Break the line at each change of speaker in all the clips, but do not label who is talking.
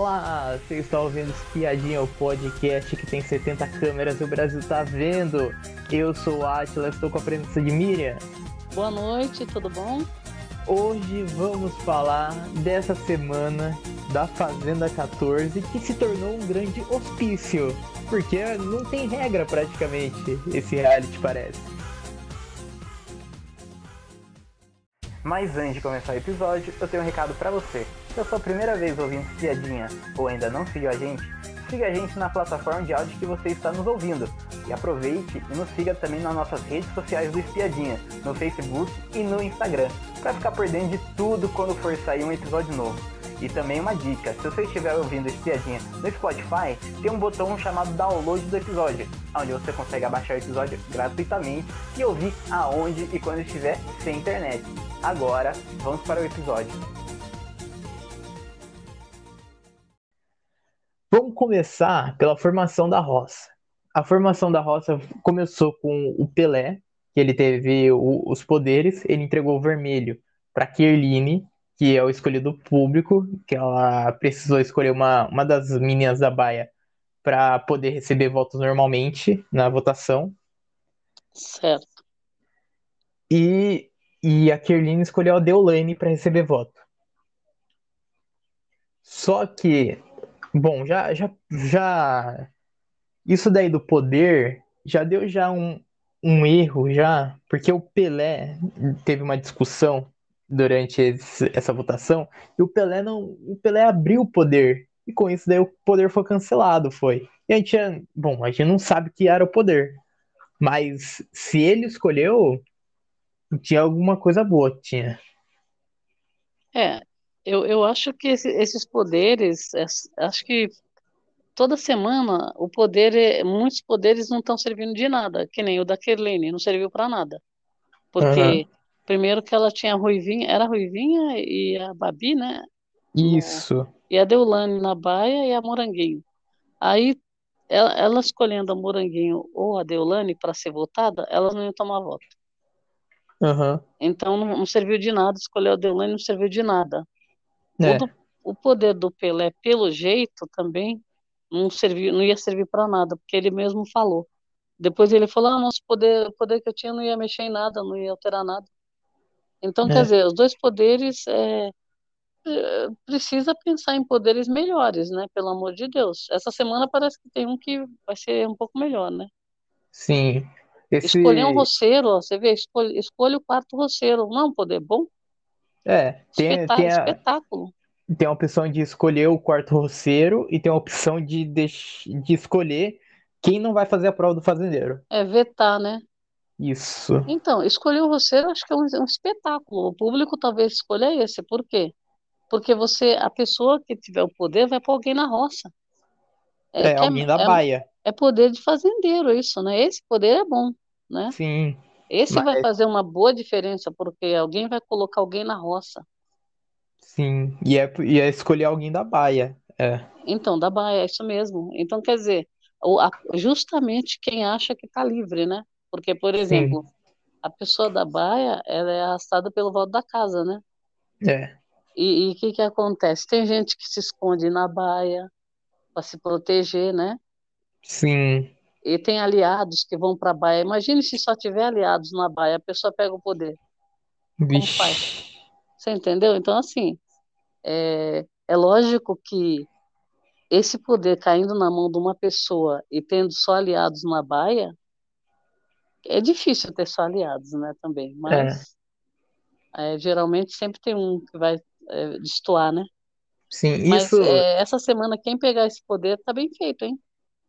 Olá, você está ouvindo Espiadinha, o podcast que tem 70 câmeras e o Brasil tá vendo. Eu sou o Atila, estou com a presença de Miriam.
Boa noite, tudo bom?
Hoje vamos falar dessa semana da Fazenda 14 que se tornou um grande hospício, porque não tem regra praticamente esse reality parece. Mas antes de começar o episódio, eu tenho um recado para você. Se é a sua primeira vez ouvindo Espiadinha ou ainda não seguiu a gente, siga a gente na plataforma de áudio que você está nos ouvindo. E aproveite e nos siga também nas nossas redes sociais do Espiadinha, no Facebook e no Instagram, para ficar por dentro de tudo quando for sair um episódio novo. E também uma dica, se você estiver ouvindo Espiadinha no Spotify, tem um botão chamado download do episódio, onde você consegue abaixar o episódio gratuitamente e ouvir aonde e quando estiver sem internet. Agora, vamos para o episódio. Vamos começar pela formação da roça. A formação da roça começou com o Pelé, que ele teve o, os poderes, ele entregou o vermelho para Kirline, que é o escolhido público, que ela precisou escolher uma, uma das meninas da baia para poder receber votos normalmente na votação.
Certo.
E e a Kerline escolheu a Deolane para receber voto. Só que, bom, já, já, já. Isso daí do poder já deu já um, um erro, já, porque o Pelé teve uma discussão durante esse, essa votação e o Pelé não. O Pelé abriu o poder. E com isso daí o poder foi cancelado, foi. E a gente, bom, a gente não sabe que era o poder. Mas se ele escolheu, tinha alguma coisa boa, tinha.
É, eu, eu acho que esse, esses poderes, acho que toda semana o poder, é, muitos poderes não estão servindo de nada, que nem o da Kerlene, não serviu para nada. Porque, uhum. primeiro que ela tinha a Ruivinha, era a Ruivinha e a Babi, né?
Isso.
e a Deulane na baia e a Moranguinho. Aí, ela, ela escolhendo a Moranguinho ou a Deulane para ser votada, elas não iam tomar voto.
Uhum.
Então não, não, serviu de nada, escolher o Delaney não serviu de nada. É. O, do, o, poder do Pelé, pelo jeito, também não, serviu, não ia servir para nada, porque ele mesmo falou. Depois ele falou: ah, nosso poder, o poder que eu tinha não ia mexer em nada, não ia alterar nada. Então, é. quer dizer, os dois poderes é, é, precisa pensar em poderes melhores, né? Pelo amor de Deus. Essa semana parece que tem um que vai ser um pouco melhor, né?
Sim.
Esse... Escolher um roceiro, ó, você vê, escolhe, escolhe o quarto roceiro, não é um poder bom?
É, tem, tem, a,
espetáculo.
Tem a opção de escolher o quarto roceiro e tem a opção de, de, de escolher quem não vai fazer a prova do fazendeiro.
É vetar, né?
Isso.
Então, escolher o roceiro acho que é um, um espetáculo. O público talvez escolha esse. Por quê? Porque você, a pessoa que tiver o poder vai pôr alguém na roça.
É, é alguém da é, baia.
É poder de fazendeiro isso, né? Esse poder é bom, né?
Sim.
Esse mas... vai fazer uma boa diferença, porque alguém vai colocar alguém na roça.
Sim, e é, e é escolher alguém da baia. É.
Então, da baia, é isso mesmo. Então, quer dizer, justamente quem acha que está livre, né? Porque, por exemplo, Sim. a pessoa da baia, ela é arrastada pelo voto da casa, né?
É.
E o que que acontece? Tem gente que se esconde na baia para se proteger, né?
Sim.
E tem aliados que vão para a Baia. Imagine se só tiver aliados na Baia, a pessoa pega o poder. Como faz? Você entendeu? Então, assim, é, é lógico que esse poder caindo na mão de uma pessoa e tendo só aliados na Baia, é difícil ter só aliados, né, também. Mas é. É, geralmente sempre tem um que vai é, destoar, né?
Sim,
Mas
isso.
É, essa semana, quem pegar esse poder tá bem feito, hein?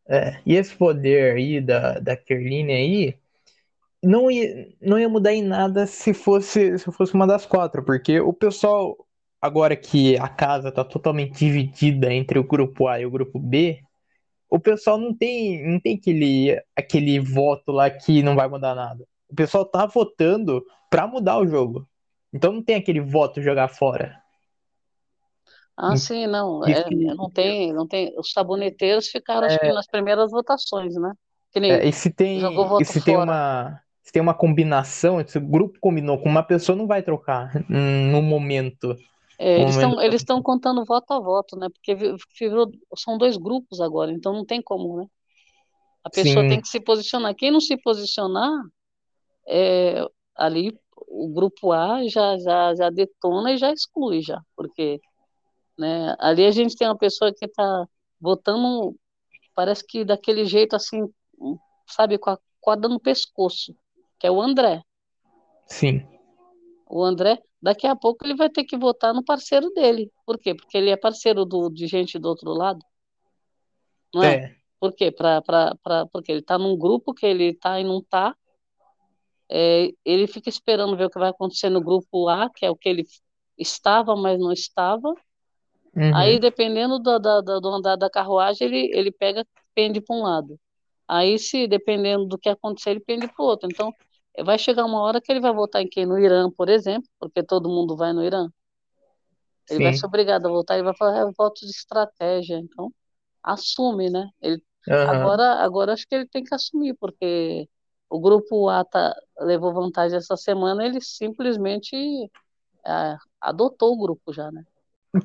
É, e esse poder aí da, da Kerline aí não ia, não ia mudar em nada se fosse, se fosse uma das quatro, porque o pessoal, agora que a casa tá totalmente dividida entre o grupo A e o grupo B, o pessoal não tem, não tem aquele, aquele voto lá que não vai mudar nada. O pessoal tá votando pra mudar o jogo. Então não tem aquele voto jogar fora.
Ah, sim, não. É, não tem, não tem. Os saboneteiros ficaram, acho que é. nas primeiras votações, né? Que nem
É, e se tem, e se tem uma, se tem uma combinação, se o grupo combinou com uma pessoa, não vai trocar no momento.
É, eles estão eles estão contando voto a voto, né? Porque virou, são dois grupos agora, então não tem como, né? A pessoa Sim. tem que se posicionar. Quem não se posicionar, é, ali o grupo A já, já, já detona e já exclui já, porque né, ali a gente tem uma pessoa que está votando, parece que daquele jeito assim, sabe, com a corda no pescoço, que é o André.
Sim.
O André, daqui a pouco ele vai ter que votar no parceiro dele. Por quê? Porque ele é parceiro do, de gente do outro lado. Não é? é. Por quê? Pra, pra, pra, porque ele está num grupo que ele está e não está. É, ele fica esperando ver o que vai acontecer no grupo A, que é o que ele estava, mas não estava. Uhum. Aí, dependendo do, do, do andar da carruagem, ele, ele pega, pende para um lado. Aí, se dependendo do que acontecer, ele pende para o outro. Então, vai chegar uma hora que ele vai votar em quem? No Irã, por exemplo, porque todo mundo vai no Irã. Ele Sim. vai ser obrigado a votar e vai falar, é voto de estratégia. Então, assume, né? Ele, uhum. agora, agora acho que ele tem que assumir, porque o grupo A tá, levou vantagem essa semana, ele simplesmente é, adotou o grupo já, né?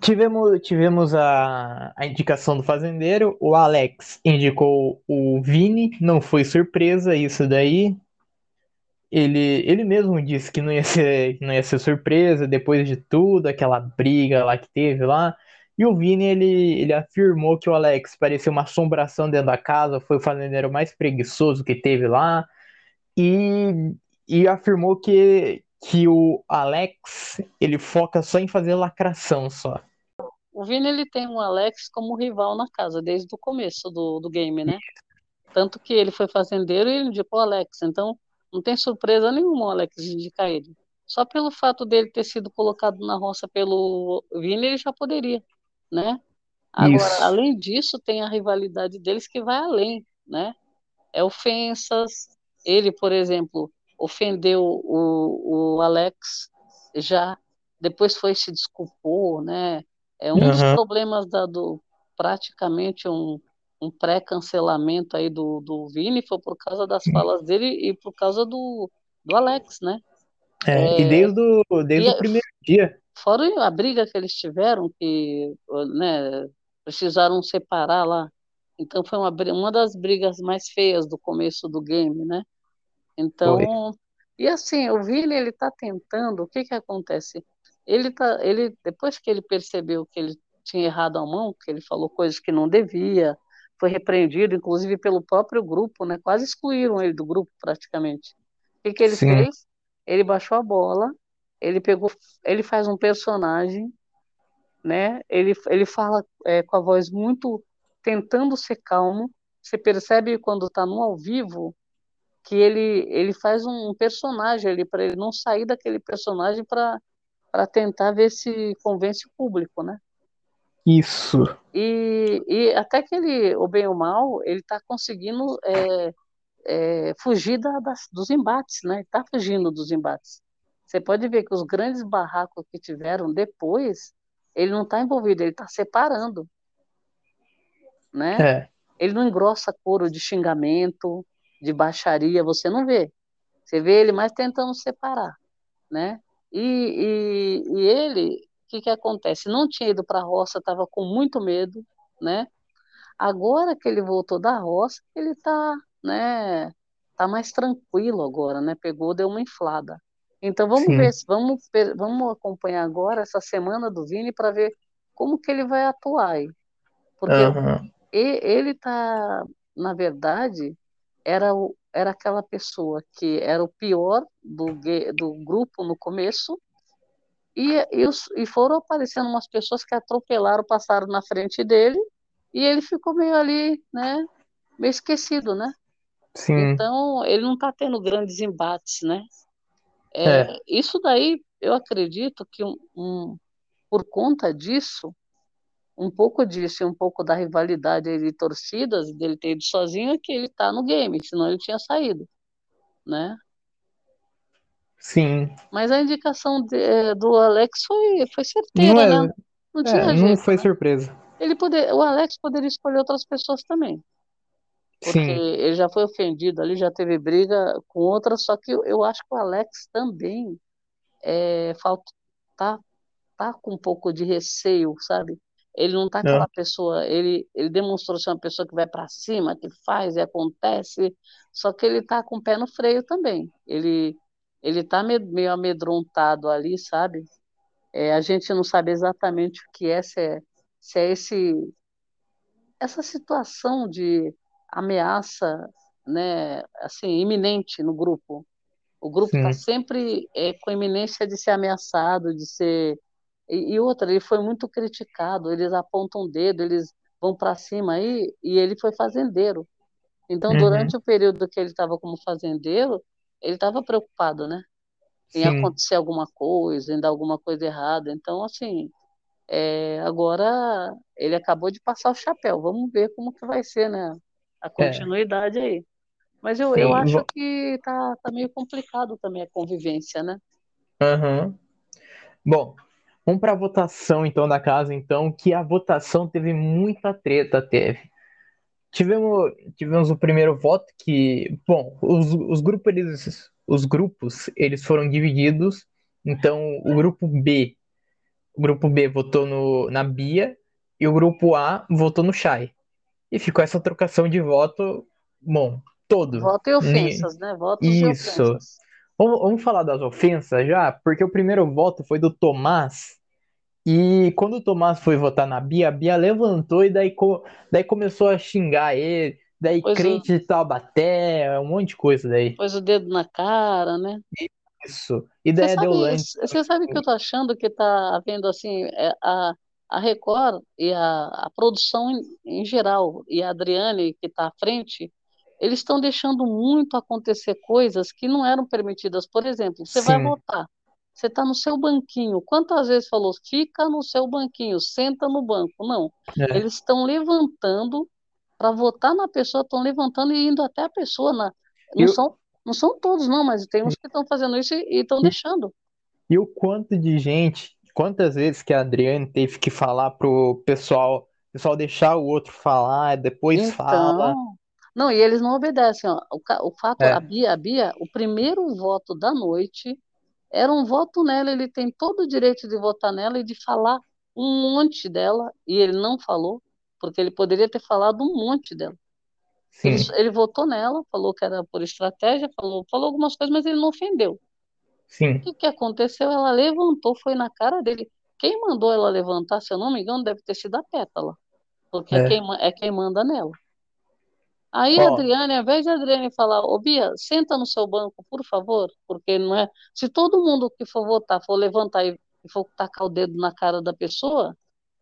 Tivemos, tivemos a, a indicação do fazendeiro, o Alex indicou o Vini, não foi surpresa isso daí, ele, ele mesmo disse que não ia ser, não ia ser surpresa depois de tudo, aquela briga lá que teve lá. E o Vini, ele, ele afirmou que o Alex parecia uma assombração dentro da casa, foi o fazendeiro mais preguiçoso que teve lá. E, e afirmou que, que o Alex, ele foca só em fazer lacração só.
O Vini, ele tem o Alex como rival na casa, desde o começo do, do game, né? Tanto que ele foi fazendeiro e ele indicou o Alex. Então, não tem surpresa nenhuma o Alex indicar ele. Só pelo fato dele ter sido colocado na roça pelo Vini, ele já poderia, né? Agora, Isso. além disso, tem a rivalidade deles que vai além, né? É ofensas. Ele, por exemplo, ofendeu o, o Alex, já depois foi se desculpou, né? É um uhum. dos problemas da, do praticamente um um pré-cancelamento aí do, do Vini foi por causa das falas dele e por causa do, do Alex, né?
É, é, e desde, o, desde e, o primeiro dia.
Fora a briga que eles tiveram, que né, precisaram separar lá. Então foi uma, uma das brigas mais feias do começo do game, né? Então, e assim, o Vini, ele tá tentando, o que que acontece? Ele tá, ele, depois que ele percebeu que ele tinha errado a mão, que ele falou coisas que não devia, foi repreendido, inclusive pelo próprio grupo, né? Quase excluíram ele do grupo praticamente. O que, que ele Sim. fez? Ele baixou a bola, ele pegou, ele faz um personagem, né? Ele, ele fala é, com a voz muito tentando ser calmo. Você percebe quando está no ao vivo que ele ele faz um personagem ali para ele não sair daquele personagem para tentar ver se convence o público, né?
Isso.
E, e até que ele, o bem ou mal, ele está conseguindo é, é, fugir da, das, dos embates, né? Está fugindo dos embates. Você pode ver que os grandes barracos que tiveram depois, ele não está envolvido, ele está separando, né? É. Ele não engrossa couro de xingamento, de baixaria, você não vê. Você vê ele mais tentando separar, né? E, e, e ele que, que acontece? Não tinha ido para a roça, estava com muito medo, né? Agora que ele voltou da roça, ele está, né? Tá mais tranquilo agora, né? Pegou, deu uma inflada. Então vamos Sim. ver, vamos, vamos acompanhar agora essa semana do Vini para ver como que ele vai atuar aí. Porque uhum. ele tá, na verdade, era, o, era aquela pessoa que era o pior do, do grupo no começo, e, e, e foram aparecendo umas pessoas que atropelaram, passaram na frente dele, e ele ficou meio ali, né? Meio esquecido, né?
Sim.
Então, ele não está tendo grandes embates, né? É, é. Isso daí, eu acredito que um, um, por conta disso, um pouco disso e um pouco da rivalidade de torcidas, dele ter ido sozinho, é que ele está no game, senão ele tinha saído, né?
Sim.
Mas a indicação de, é, do Alex foi, foi certeira, não é, né?
Não tinha é, jeito, Não foi
né?
surpresa.
Ele poder, o Alex poderia escolher outras pessoas também. Porque Sim. ele já foi ofendido ali, já teve briga com outras, só que eu, eu acho que o Alex também é, falta, tá tá com um pouco de receio, sabe? Ele não tá aquela pessoa, ele, ele demonstrou ser uma pessoa que vai para cima, que faz e acontece, só que ele tá com o pé no freio também. Ele ele tá meio amedrontado ali, sabe? É, a gente não sabe exatamente o que é, se é, se é esse essa situação de ameaça, né, assim, iminente no grupo. O grupo está sempre é, com iminência de ser ameaçado, de ser. E, e, outra, ele foi muito criticado, eles apontam o dedo, eles vão para cima aí, e ele foi fazendeiro. Então, uhum. durante o período que ele estava como fazendeiro, ele estava preocupado, né? Em Sim. acontecer alguma coisa, em dar alguma coisa errada. Então, assim, é, agora ele acabou de passar o chapéu. Vamos ver como que vai ser, né? A é. continuidade é. aí. Mas eu, eu acho que tá, tá meio complicado também a convivência, né?
Uhum. Bom, vamos para a votação então da casa, então, que a votação teve muita treta, teve. Tivemos, tivemos o primeiro voto que, bom, os, os grupos eles, os grupos eles foram divididos. Então, o grupo B, o grupo B votou no, na Bia e o grupo A votou no Chay. E ficou essa trocação de voto, bom, todo.
Voto e ofensas, né? Votos
Isso.
e ofensas.
Vamos, vamos falar das ofensas já, porque o primeiro voto foi do Tomás. E quando o Tomás foi votar na Bia, a Bia levantou e daí, co daí começou a xingar ele. Daí pois crente de Taubaté, um monte de coisa daí.
Pôs o dedo na cara, né?
Isso. E daí
você
deu
sabe, Você sabe que eu tô achando que tá havendo assim, é, a, a Record e a, a produção em, em geral, e a Adriane, que está à frente, eles estão deixando muito acontecer coisas que não eram permitidas. Por exemplo, você Sim. vai votar, você está no seu banquinho. Quantas vezes falou, fica no seu banquinho, senta no banco? Não. É. Eles estão levantando para votar na pessoa, estão levantando e indo até a pessoa. Na... Não, Eu... são, não são todos, não, mas tem uns que estão fazendo isso e estão deixando.
E o quanto de gente, quantas vezes que a Adriane teve que falar pro pessoal, pessoal deixar o outro falar, depois então... fala.
Não, e eles não obedecem. Ó. O, o fato, é. a, Bia, a Bia, o primeiro voto da noite era um voto nela, ele tem todo o direito de votar nela e de falar um monte dela, e ele não falou, porque ele poderia ter falado um monte dela. Ele, ele, votou nela, falou que era por estratégia, falou, falou algumas coisas, mas ele não ofendeu.
Sim.
O que, que aconteceu? Ela levantou, foi na cara dele. Quem mandou ela levantar, se eu não me engano, deve ter sido a Pétala, porque é, é quem, é quem manda nela. Aí a Adriane, ao invés de a Adriane falar, ô Bia, senta no seu banco, por favor, porque não é. Se todo mundo que for votar for levantar e for tacar o dedo na cara da pessoa,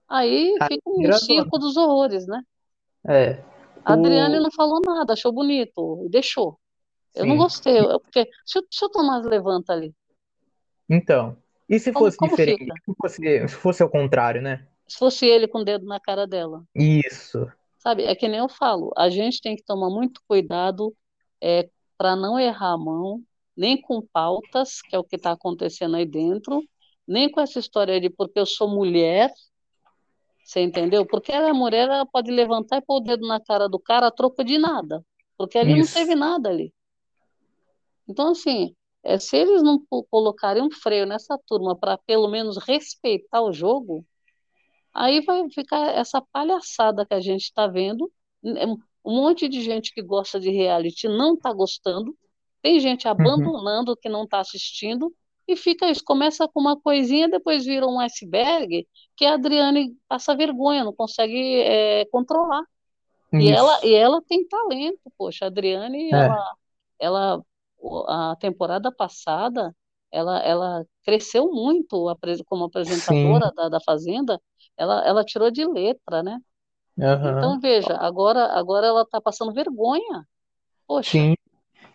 aí fica um circo dos horrores, né?
É.
A Adriane não falou nada, achou bonito, deixou. Eu Sim. não gostei, porque se, se o Tomás levanta ali.
Então, e se como, fosse como diferente? Se fosse, se fosse ao contrário, né?
Se fosse ele com o dedo na cara dela.
Isso.
Sabe, é que nem eu falo, a gente tem que tomar muito cuidado é, para não errar a mão, nem com pautas, que é o que está acontecendo aí dentro, nem com essa história de porque eu sou mulher, você entendeu? Porque ela é mulher, ela pode levantar e pôr o dedo na cara do cara a troco de nada, porque ali Isso. não teve nada ali. Então, assim, é, se eles não colocarem um freio nessa turma para pelo menos respeitar o jogo, Aí vai ficar essa palhaçada que a gente está vendo. É um monte de gente que gosta de reality não está gostando. Tem gente uhum. abandonando uhum. que não está assistindo. E fica isso, começa com uma coisinha, depois vira um iceberg que a Adriane passa vergonha, não consegue é, controlar. E ela, e ela tem talento, poxa, a Adriane, é. ela, ela, a temporada passada, ela, ela cresceu muito como apresentadora da, da Fazenda, ela, ela tirou de letra, né? Uhum. Então, veja, agora, agora ela está passando vergonha. Poxa.
Sim.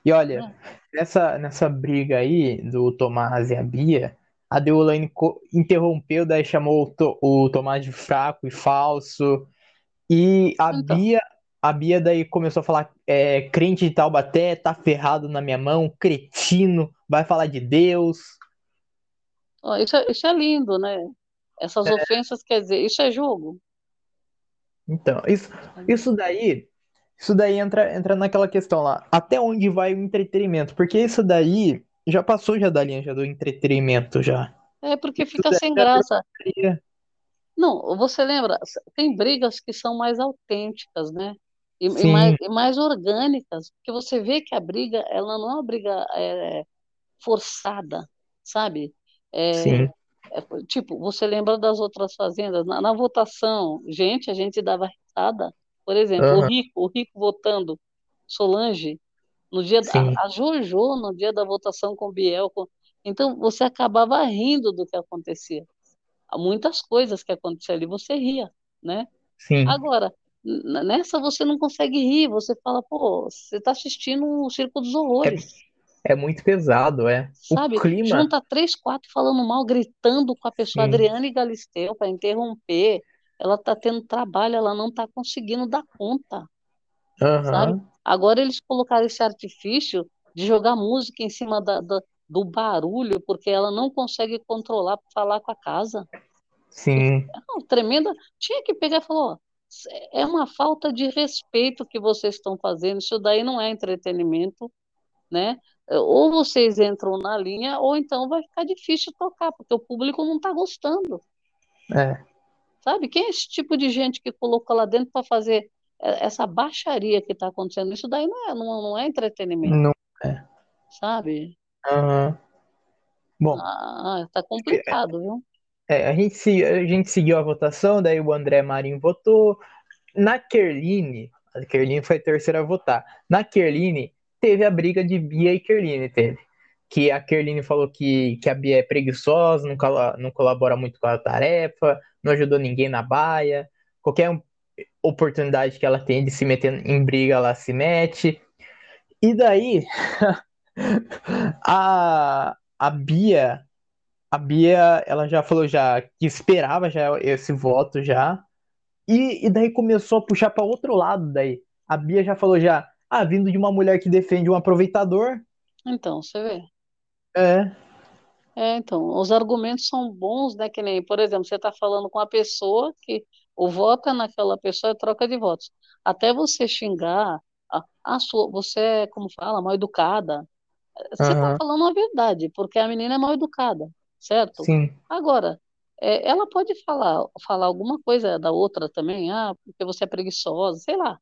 E olha, é. nessa, nessa briga aí do Tomás e a Bia, a Deolane interrompeu, daí chamou o, o Tomás de fraco e falso. E a então. Bia, a Bia daí começou a falar: é, crente de Taubaté, tá ferrado na minha mão, cretino, vai falar de Deus.
Oh, isso, é, isso é lindo, né? Essas é... ofensas, quer dizer, isso é jogo.
Então, isso, isso daí, isso daí entra, entra naquela questão lá, até onde vai o entretenimento? Porque isso daí já passou já da linha já do entretenimento já.
É porque fica sem graça. Não, você lembra, tem brigas que são mais autênticas, né? E, e, mais, e mais orgânicas, porque você vê que a briga, ela não é uma briga é, forçada, sabe? É,
Sim.
É, tipo, você lembra das outras fazendas? Na, na, votação, gente, a gente dava risada. Por exemplo, uhum. o Rico, o Rico votando Solange, no dia da, a Jojo, no dia da votação com o Biel. Com, então, você acabava rindo do que acontecia muitas coisas que aconteciam ali, você ria, né?
Sim.
Agora, nessa você não consegue rir, você fala, pô, você está assistindo o Circo dos Horrores.
É, é muito pesado, é.
Sabe?
O clima...
Junta três, quatro falando mal, gritando com a pessoa, Sim. Adriana e Galisteu, para interromper. Ela está tendo trabalho, ela não está conseguindo dar conta.
Uhum.
Sabe? Agora eles colocaram esse artifício de jogar música em cima da, da, do barulho, porque ela não consegue controlar para falar com a casa.
Sim.
É tremenda. Tinha que pegar e falar: é uma falta de respeito que vocês estão fazendo. Isso daí não é entretenimento, né? Ou vocês entram na linha, ou então vai ficar difícil tocar, porque o público não está gostando.
É.
Sabe? Quem é esse tipo de gente que colocou lá dentro para fazer essa baixaria que está acontecendo? Isso daí não é, não, não é entretenimento.
Não é.
Sabe?
Uhum. Bom.
Ah, tá complicado, viu?
É, a gente, a gente seguiu a votação, daí o André Marinho votou. Na Kerline, a Kerline foi a terceira a votar. Na Kerline, teve a briga de Bia e Kerline, teve. Que a Kerline falou que, que a Bia é preguiçosa, não, não colabora muito com a tarefa, não ajudou ninguém na baia. Qualquer oportunidade que ela tem de se meter em briga, ela se mete. E daí, a, a Bia, a Bia, ela já falou já que esperava já esse voto já. E, e daí começou a puxar para outro lado daí. A Bia já falou já, ah, vindo de uma mulher que defende um aproveitador.
Então, você vê.
É.
É, então, os argumentos são bons, né? Que nem, por exemplo, você está falando com a pessoa que o voto é naquela pessoa é troca de votos. Até você xingar a, a sua, você é, como fala, mal educada, você está uhum. falando a verdade, porque a menina é mal educada, certo?
Sim.
Agora, é, ela pode falar, falar alguma coisa da outra também, ah, porque você é preguiçosa, sei lá.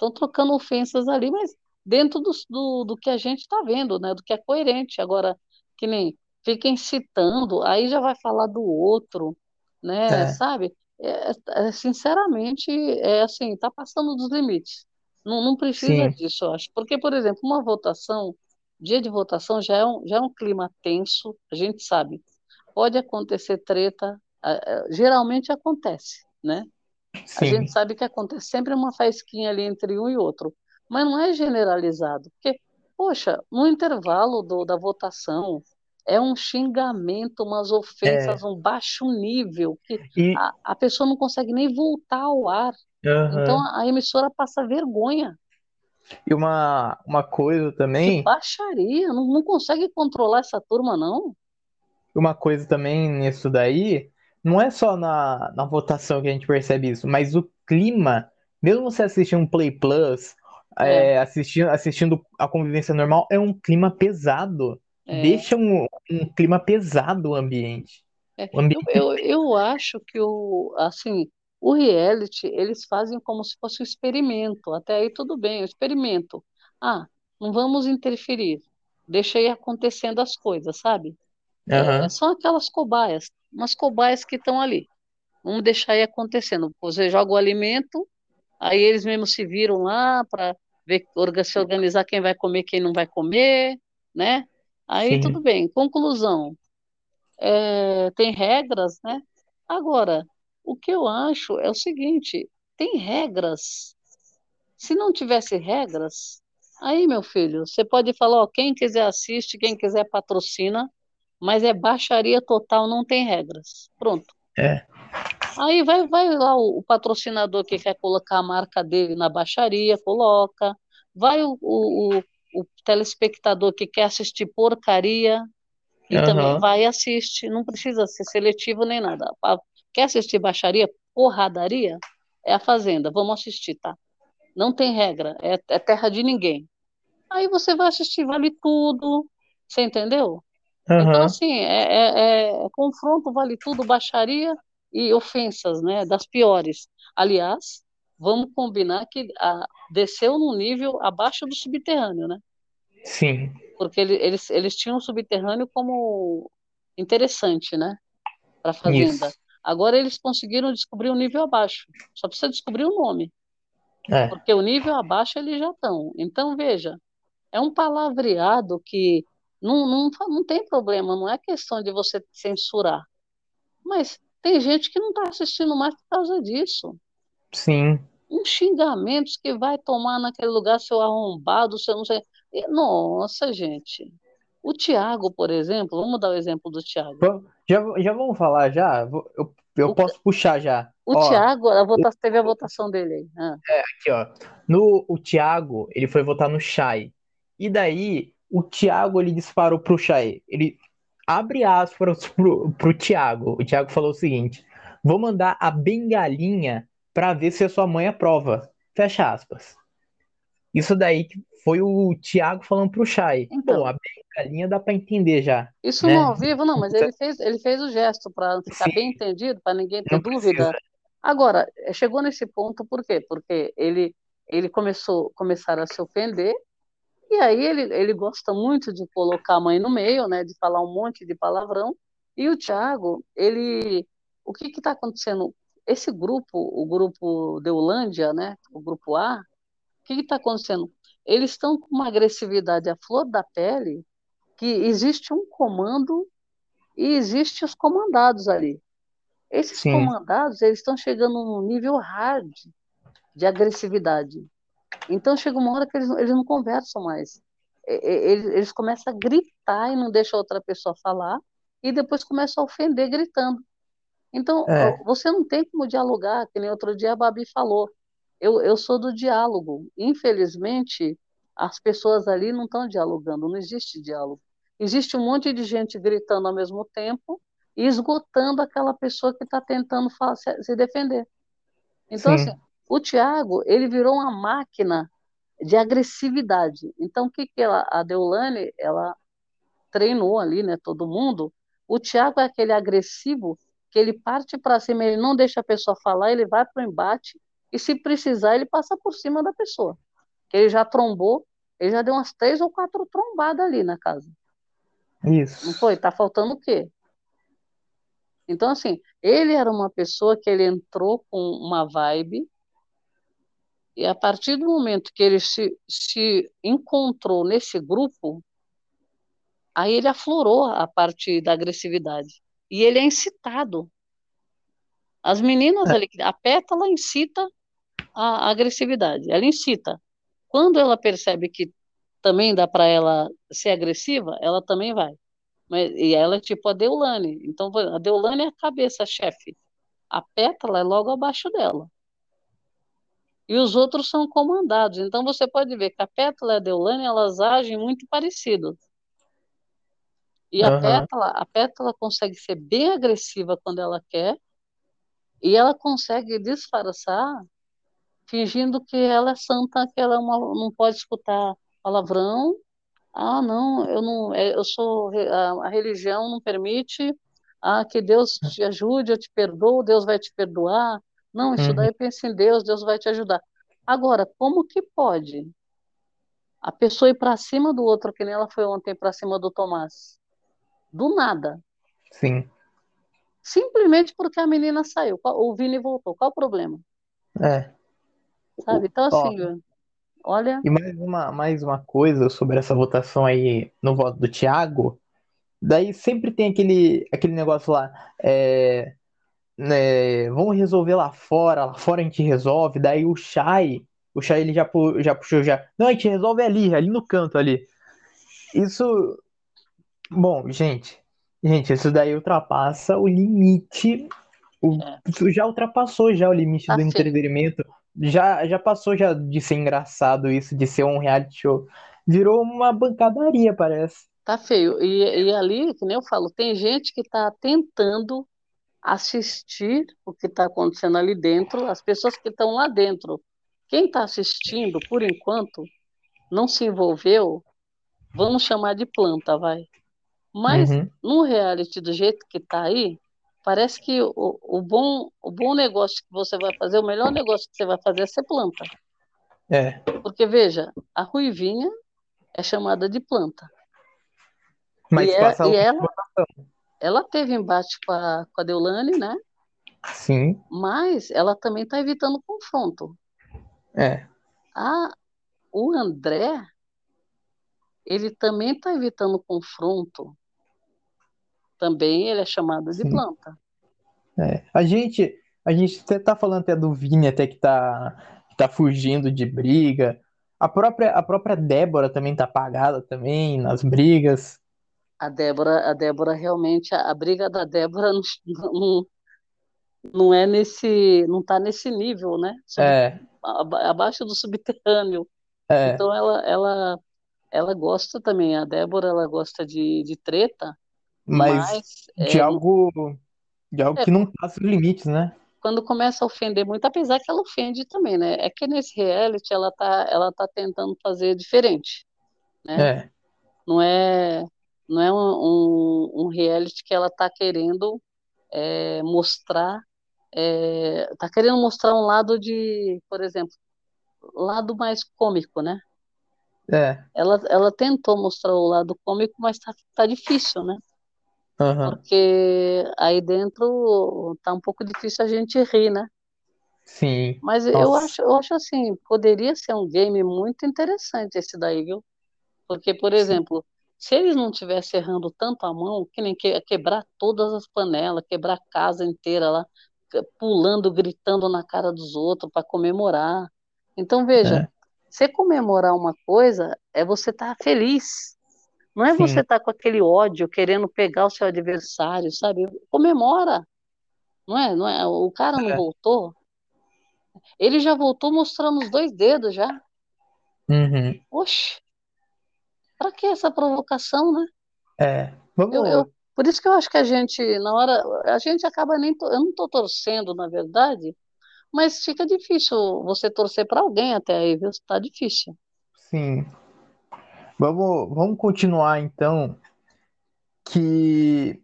Estão trocando ofensas ali, mas dentro do, do, do que a gente está vendo, né? Do que é coerente. Agora, que nem fiquem citando, aí já vai falar do outro, né? É. Sabe? É, é, sinceramente, é assim, está passando dos limites. Não, não precisa Sim. disso, eu acho. Porque, por exemplo, uma votação dia de votação já é um, já é um clima tenso, a gente sabe. Pode acontecer treta, geralmente acontece, né? Sim. A gente sabe que acontece sempre uma faísquinha ali entre um e outro, mas não é generalizado, porque, poxa, no intervalo do, da votação, é um xingamento, umas ofensas, é. um baixo nível, que e... a, a, pessoa não consegue nem voltar ao ar. Uhum. Então a emissora passa vergonha.
E uma, uma coisa também.
Que baixaria, não, não consegue controlar essa turma, não.
Uma coisa também nisso daí, não é só na, na votação que a gente percebe isso, mas o clima, mesmo você assistindo um Play Plus, é. É, assistindo, assistindo a convivência normal, é um clima pesado. É. Deixa um, um clima pesado o ambiente.
É. O ambiente... Eu, eu, eu acho que o, assim, o reality, eles fazem como se fosse um experimento. Até aí tudo bem, o experimento. Ah, não vamos interferir. Deixa aí acontecendo as coisas, sabe? Uhum. É, são aquelas cobaias, umas cobaias que estão ali. Vamos deixar aí acontecendo. Você joga o alimento, aí eles mesmos se viram lá para ver, se organizar quem vai comer, quem não vai comer, né? Aí Sim. tudo bem. Conclusão. É, tem regras, né? Agora, o que eu acho é o seguinte: tem regras. Se não tivesse regras, aí, meu filho, você pode falar, ó, quem quiser assiste, quem quiser patrocina, mas é baixaria total, não tem regras. Pronto.
É.
Aí vai, vai lá o, o patrocinador que quer colocar a marca dele na baixaria, coloca. Vai o, o, o, telespectador que quer assistir porcaria, e uhum. também vai e assiste. Não precisa ser seletivo nem nada. Quer assistir baixaria, porradaria? É a Fazenda, vamos assistir, tá? Não tem regra, é, é terra de ninguém. Aí você vai assistir, vale tudo, você entendeu? Uhum. Então, assim, é, é, é, confronto, vale tudo, baixaria e ofensas, né? Das piores. Aliás, vamos combinar que a, desceu num nível abaixo do subterrâneo, né?
Sim.
Porque ele, eles, eles tinham o subterrâneo como interessante, né? Para a fazenda. Isso. Agora eles conseguiram descobrir o um nível abaixo. Só precisa descobrir o nome. É. Porque o nível abaixo eles já estão. Então, veja, é um palavreado que não, não, não tem problema, não é questão de você censurar. Mas tem gente que não está assistindo mais por causa disso.
Sim.
Uns xingamentos que vai tomar naquele lugar, seu arrombado, seu não sei. Nossa, gente. O Tiago, por exemplo, vamos dar o exemplo do Tiago.
Já, já vamos falar já? Eu, eu o, posso puxar já.
O ó, Tiago, a votação, teve a votação dele aí. Ah.
É, aqui, ó. No, o Tiago, ele foi votar no Chay. E daí, o Thiago ele disparou pro Chay. Ele abre aspas pro, pro Thiago. O Thiago falou o seguinte: vou mandar a bengalinha para ver se a sua mãe aprova. Fecha aspas. Isso daí foi o Thiago falando pro Chay. Então, Pô, a bengalinha dá para entender já.
Isso né? no ao vivo, não, mas ele fez, ele fez o gesto para ficar Sim. bem entendido, para ninguém ter não dúvida. Precisa. Agora, chegou nesse ponto por quê? Porque ele, ele começou começar a se ofender e aí ele, ele gosta muito de colocar a mãe no meio, né, de falar um monte de palavrão. E o Thiago, ele, o que está acontecendo? Esse grupo, o grupo Deulândia, né, o grupo A, o que está acontecendo? Eles estão com uma agressividade à flor da pele, que existe um comando e existe os comandados ali. Esses Sim. comandados, eles estão chegando num nível hard de agressividade. Então chega uma hora que eles, eles não conversam mais. Eles, eles começam a gritar e não deixam outra pessoa falar, e depois começam a ofender gritando. Então, é. você não tem como dialogar, que nem outro dia a Babi falou. Eu, eu sou do diálogo. Infelizmente, as pessoas ali não estão dialogando, não existe diálogo. Existe um monte de gente gritando ao mesmo tempo e esgotando aquela pessoa que está tentando se defender. Então, Sim. assim, o Tiago, ele virou uma máquina de agressividade. Então, o que, que ela, a Deolane, ela treinou ali, né, todo mundo. O Tiago é aquele agressivo que ele parte para cima, ele não deixa a pessoa falar, ele vai para o embate e se precisar ele passa por cima da pessoa. Ele já trombou, ele já deu umas três ou quatro trombadas ali na casa.
Isso.
Não foi? Tá faltando o quê? Então, assim, ele era uma pessoa que ele entrou com uma vibe, e a partir do momento que ele se, se encontrou nesse grupo, aí ele aflorou a parte da agressividade. E ele é incitado. As meninas, é. ali, a pétala incita a agressividade, ela incita. Quando ela percebe que também dá para ela ser agressiva, ela também vai. Mas, e ela é tipo a Deulane. Então, a Deulane é a cabeça-chefe. A pétala é logo abaixo dela e os outros são comandados. Então você pode ver que a pétala e a Deolane, elas agem muito parecidas. E a, uhum. pétala, a pétala consegue ser bem agressiva quando ela quer, e ela consegue disfarçar fingindo que ela é santa, que ela é uma, não pode escutar palavrão. Ah, não, eu não, é, eu sou a, a religião não permite. Ah, que Deus te ajude, eu te perdoo, Deus vai te perdoar. Não, isso uhum. daí pensa em Deus, Deus vai te ajudar. Agora, como que pode a pessoa ir para cima do outro, que nem ela foi ontem para cima do Tomás? Do nada.
Sim.
Simplesmente porque a menina saiu, o Vini voltou. Qual o problema?
É.
Sabe? Então, assim, Ó, olha.
E mais uma, mais uma coisa sobre essa votação aí no voto do Thiago. Daí sempre tem aquele, aquele negócio lá. É, né, vamos resolver lá fora, lá fora a gente resolve, daí o Shai, o Shai ele já, já puxou já, não, a gente resolve ali, ali no canto ali. Isso, bom, gente, gente, isso daí ultrapassa o limite, o, é. já ultrapassou já o limite tá do entretenimento, já, já passou já de ser engraçado isso, de ser um reality show, virou uma bancadaria, parece.
Tá feio, e, e ali, que nem eu falo, tem gente que tá tentando assistir o que está acontecendo ali dentro, as pessoas que estão lá dentro. Quem está assistindo, por enquanto, não se envolveu, vamos chamar de planta, vai. Mas
Uhum.
no reality do jeito que tá aí, parece que o, o bom, o bom negócio que você vai fazer, o melhor negócio que você vai fazer é ser planta.
É.
Porque, veja, a Ruivinha é chamada de planta.
Mas
E, é-
passa
e
a
ela, ela teve embate com a, com a Deolane, né?
Sim.
Mas ela também está evitando confronto.
É.
A, o André, ele também está evitando confronto. Também ele é chamado de
Sim.
planta.
É. A gente, a gente até tá falando até do Vini até que tá, que tá fugindo de briga. A própria, a própria Débora também tá apagada também nas brigas.
A Débora, a Débora realmente, a, a briga da Débora não, não, não é nesse, não está nesse nível, né? Sub-
É,
aba- abaixo do subterrâneo.
é.
Então ela, ela, ela gosta também. A Débora, ela gosta de, de treta,
Mas
mas
de
é,
algo, de algo
é,
que não passa os limites, né?
quando começa a ofender muito, apesar que ela ofende também, né? É que nesse reality ela tá, ela tá tentando fazer diferente, né?
É,
Não é, não é um, um, um reality que ela tá querendo é, mostrar, é, tá querendo mostrar um lado de, por exemplo, lado mais cômico, né?
é.
Ela, ela tentou mostrar o lado cômico, mas tá, tá difícil, né?
Aham.
Porque aí dentro tá um pouco difícil a gente rir, né?
Sim.
Mas eu acho, eu acho assim, poderia ser um game muito interessante esse daí, viu? Porque, por
Sim.
Se eles não tivessem errando tanto a mão, que nem que, quebrar todas as panelas, quebrar a casa inteira lá, pulando, gritando na cara dos outros para comemorar. Então, veja,
É.
você comemorar uma coisa é você estar feliz. Não é você
Sim.
estar com aquele ódio, querendo pegar o seu adversário, sabe? Comemora, não é? Não é? O cara não
É.
voltou. Ele já voltou mostrando os dois dedos já.
Uhum.
Oxe, pra que essa provocação, né?
É.
Eu,
Vamos.
eu, por isso que eu acho que a gente, na hora, a gente acaba nem, to- eu não tô torcendo, na verdade, mas fica difícil você torcer para alguém até aí, viu? Tá difícil.
Sim. Vamos, vamos continuar então que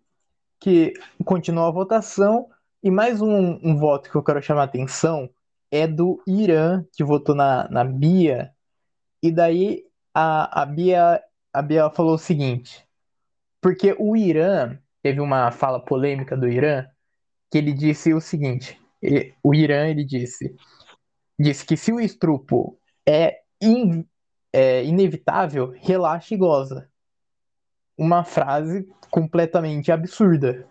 que continua a votação e mais um, um voto que eu quero chamar a atenção é do Irã que votou na, na Bia e daí a, a Bia a Bia falou o seguinte porque o Irã teve uma fala polêmica do Irã que ele disse o seguinte ele- o Irã ele disse disse que se o estrupo é, in- é inevitável relaxa e goza uma frase completamente absurda.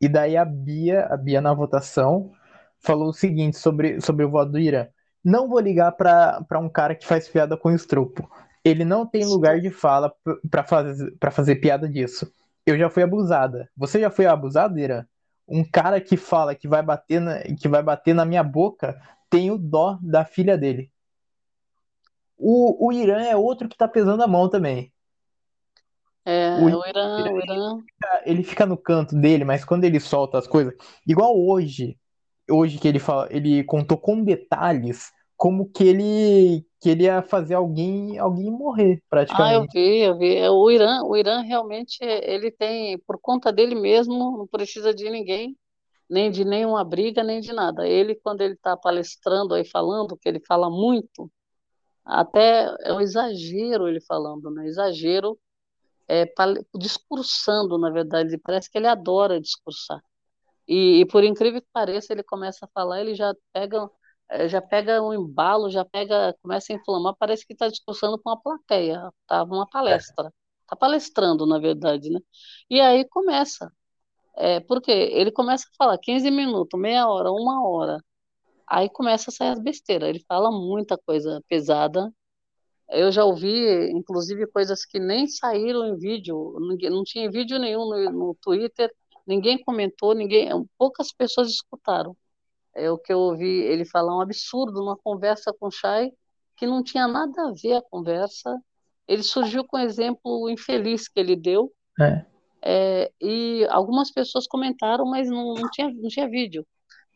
E daí a Bia, a Bia na votação, falou o seguinte sobre, sobre o voto do Irã. Não vou ligar pra um cara que faz piada com estrupo. Ele não tem lugar de fala p- pra fazer, pra fazer piada disso. Eu já fui abusada. Você já foi abusado, Irã? Um cara que fala que vai bater na, que vai bater na minha boca, tenho dó da filha dele. O, o Irã é outro que tá pesando a mão também.
É,
O
o Irã, o Irã,
ele fica no canto dele, mas quando ele solta as coisas, igual hoje, hoje que ele fala, ele contou com detalhes como que ele que ele ia fazer alguém alguém morrer
ah, eu
praticamente.
vi, eu vi. É, O Irã, o Irã realmente, ele tem, por conta dele mesmo, não precisa de ninguém, nem de nenhuma briga, nem de nada. Ele, quando ele está palestrando aí, falando, que ele fala muito, até é um exagero ele falando, né? Exagero é, discursando, na verdade, parece que ele adora discursar. E, e por incrível que pareça, ele começa a falar, ele já pega, já pega um embalo, já pega, começa a inflamar, parece que está discursando com uma plateia, tá uma palestra, tá palestrando, na verdade, né? E aí começa, é, porque ele começa a falar 15 minutos, meia hora, uma hora, aí começa a sair as besteiras, ele fala muita coisa pesada, eu já ouvi, inclusive, coisas que nem saíram em vídeo, ninguém- não tinha vídeo nenhum no, no Twitter, ninguém comentou, ninguém, poucas pessoas escutaram. É o que eu ouvi ele falar um absurdo numa conversa com o Chay, que não tinha nada a ver a conversa. Ele surgiu com um exemplo infeliz que ele deu,
É.
é, e algumas pessoas comentaram, mas não, não tinha, não tinha vídeo.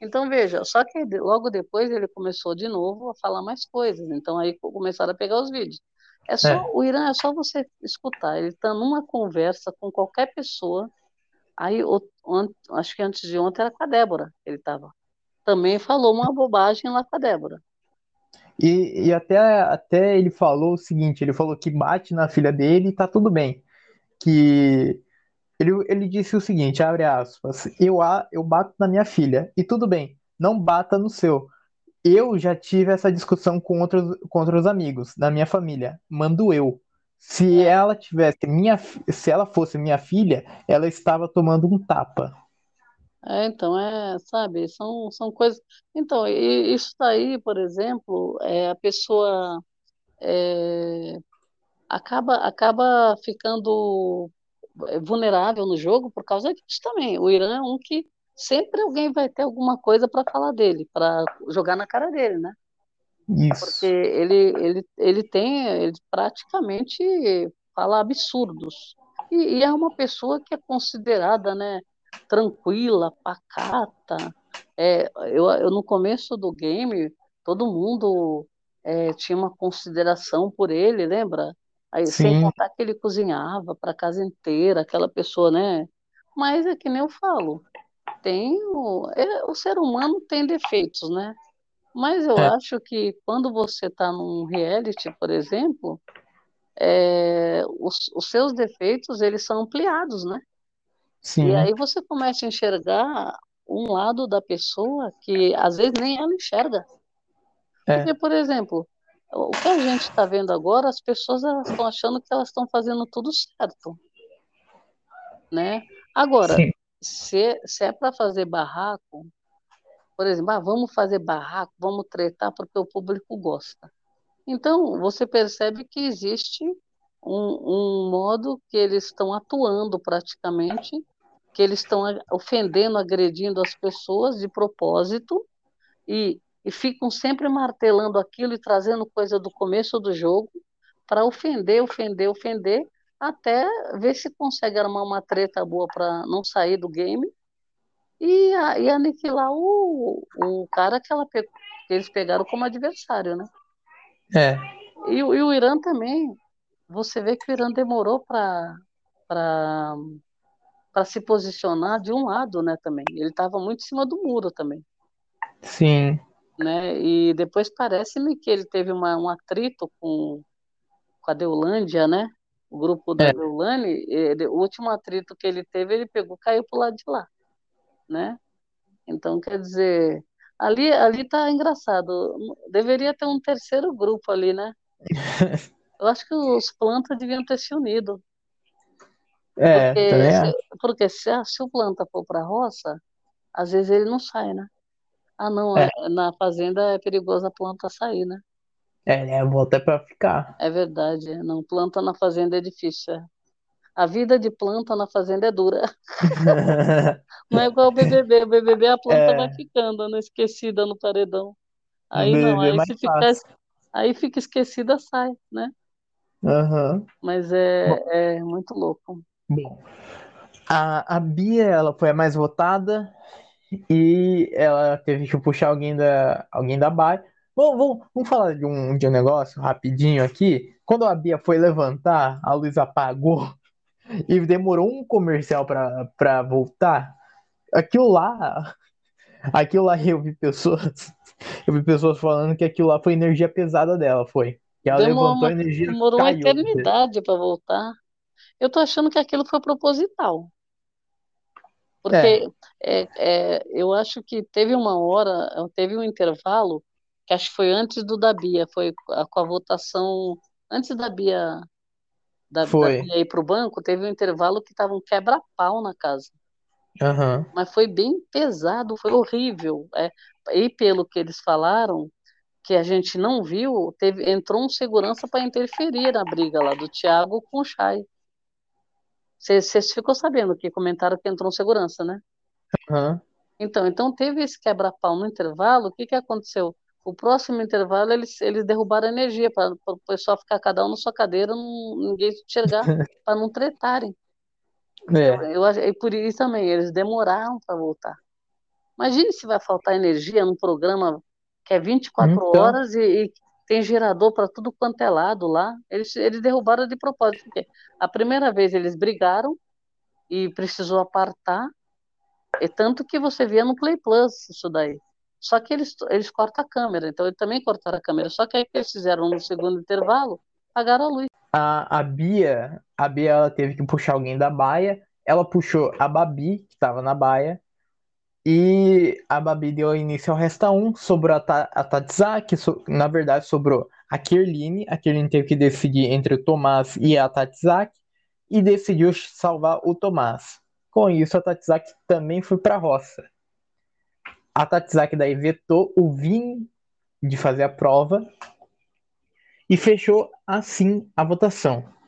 Então, veja, só que logo depois ele começou de novo a falar mais coisas. Então, aí co- começaram a pegar os vídeos. É só é. o Irã é só você escutar. Ele está numa conversa com qualquer pessoa. Aí, o, acho que antes de ontem era com a Débora. Ele estava. Também falou uma bobagem lá com a Débora.
E, e até, até ele falou o seguinte: ele falou que bate na filha dele e tá tudo bem. Que ele, ele disse o seguinte: abre aspas, eu, eu bato na minha filha, e tudo bem, não bata no seu. Eu já tive essa discussão com outros, com outros amigos da minha família. Mando eu. Se ela tivesse minha, se ela fosse minha filha, ela estava tomando um tapa.
É, então, é, sabe, são, são coisas. Então, isso daí, por exemplo, é, a pessoa é, acaba, acaba ficando é, vulnerável no jogo por causa disso também. O Irã é um que sempre alguém vai ter alguma coisa para falar dele, para jogar na cara dele, né?
Isso.
Porque ele, ele, ele tem, ele praticamente fala absurdos. E, e é uma pessoa que é considerada, né, tranquila, pacata. É, eu, eu no começo do game, todo mundo é, tinha uma consideração por ele, lembra? Aí, sem contar que ele cozinhava para a casa inteira, aquela pessoa, né? Mas é que nem eu falo, tem o, é, o ser humano tem defeitos, né? Mas eu é. acho que quando você está num reality, por exemplo, é, os, os, seus defeitos eles são ampliados, né? Sim. E aí você começa a enxergar um lado da pessoa que às vezes nem ela enxerga. É. Porque, por exemplo, o que a gente está vendo agora, as pessoas estão achando que elas estão fazendo tudo certo. Né? Agora, se, se é para fazer barraco, por exemplo, ah, vamos fazer barraco, vamos tretar porque o público gosta. Então, você percebe que existe um, um modo que eles estão atuando praticamente, que eles estão ofendendo, agredindo as pessoas de propósito e e ficam sempre martelando aquilo e trazendo coisa do começo do jogo para ofender, ofender, ofender, até ver se consegue armar uma treta boa para não sair do game e, e aniquilar o, o cara que, ela que eles pegaram como adversário, né?
É.
E, e o Irã também, você vê que o Irã demorou para para se posicionar de um lado, né, também. Ele estava muito em cima do muro também.
Sim
né? E depois parece-me que ele teve uma, um atrito com, com a Deulândia, né? O grupo da é. Deulane, ele, o último atrito que ele teve, ele pegou, caiu pro lado de lá, né? Então, quer dizer, ali ali tá engraçado. Deveria ter um terceiro grupo ali, né? Eu acho que os plantas deviam ter se unido.
É,
porque, se, porque se, se o planta for para a roça, às vezes ele não sai, né? Ah, não, é. é. na fazenda é perigoso a planta sair, né?
É, é volta é para ficar.
É verdade, não, planta na fazenda é difícil. É. A vida de planta na fazenda é dura. não é igual o BBB, o BBB a planta é. vai ficando, né, esquecida no paredão. Aí não, é aí se ficar, aí fica esquecida, sai, né?
Uhum.
Mas é, Bom. é muito louco.
Bom, a, a Bia, ela foi a mais votada, e ela teve que puxar alguém da, alguém da barra. Vamos, vamos, vamos falar de um, de um negócio rapidinho aqui. Quando a Bia foi levantar, a luz apagou e demorou um comercial para voltar. Aquilo lá, aquilo lá eu vi pessoas, eu vi pessoas falando que aquilo lá foi energia pesada dela, foi. Que ela demorou levantou a energia
Demorou caiu. uma eternidade para voltar. Eu tô achando que aquilo foi proposital. Porque é. É, é, eu acho que teve uma hora, teve um intervalo, que acho que foi antes do da Bia, foi com a votação, antes da Bia, da, foi. da Bia ir para o banco, teve um intervalo que estava um quebra-pau na casa.
Uhum.
Mas foi bem pesado, foi horrível. É, e pelo que eles falaram, que a gente não viu, teve, entrou um segurança para interferir na briga lá do Thiago com o Chay. Você ficou sabendo que comentaram que entrou segurança, né?
Uhum.
Então, então teve esse quebra-pau no intervalo. O que, que aconteceu? O próximo intervalo eles, eles derrubaram a energia para o pessoal ficar cada um na sua cadeira, não, ninguém enxergar, para não tretarem.
É.
Eu, eu, e por isso também, eles demoraram para voltar. Imagine se vai faltar energia num programa que é 24 então... horas e, e tem gerador para tudo quanto é lado lá. Eles, eles derrubaram de propósito, porque a primeira vez eles brigaram e precisou apartar, e tanto que você via no Play Plus isso daí. Só que eles, eles cortam a câmera, então eles também cortaram a câmera. Só que aí que eles fizeram no segundo intervalo, apagaram a luz.
A, a Bia, a Bia ela teve que puxar alguém da baia. Ela puxou a Babi, que estava na baia, e a Babi deu início ao Resta 1, sobrou a, Ta a so na verdade sobrou a Kirline. A Kirline teve que decidir entre o Tomás e a Tatsaki e decidiu salvar o Tomás. Com isso, a Tatsaki também foi para a roça. A Tatsaki daí vetou o Vini de fazer a prova e fechou assim a votação.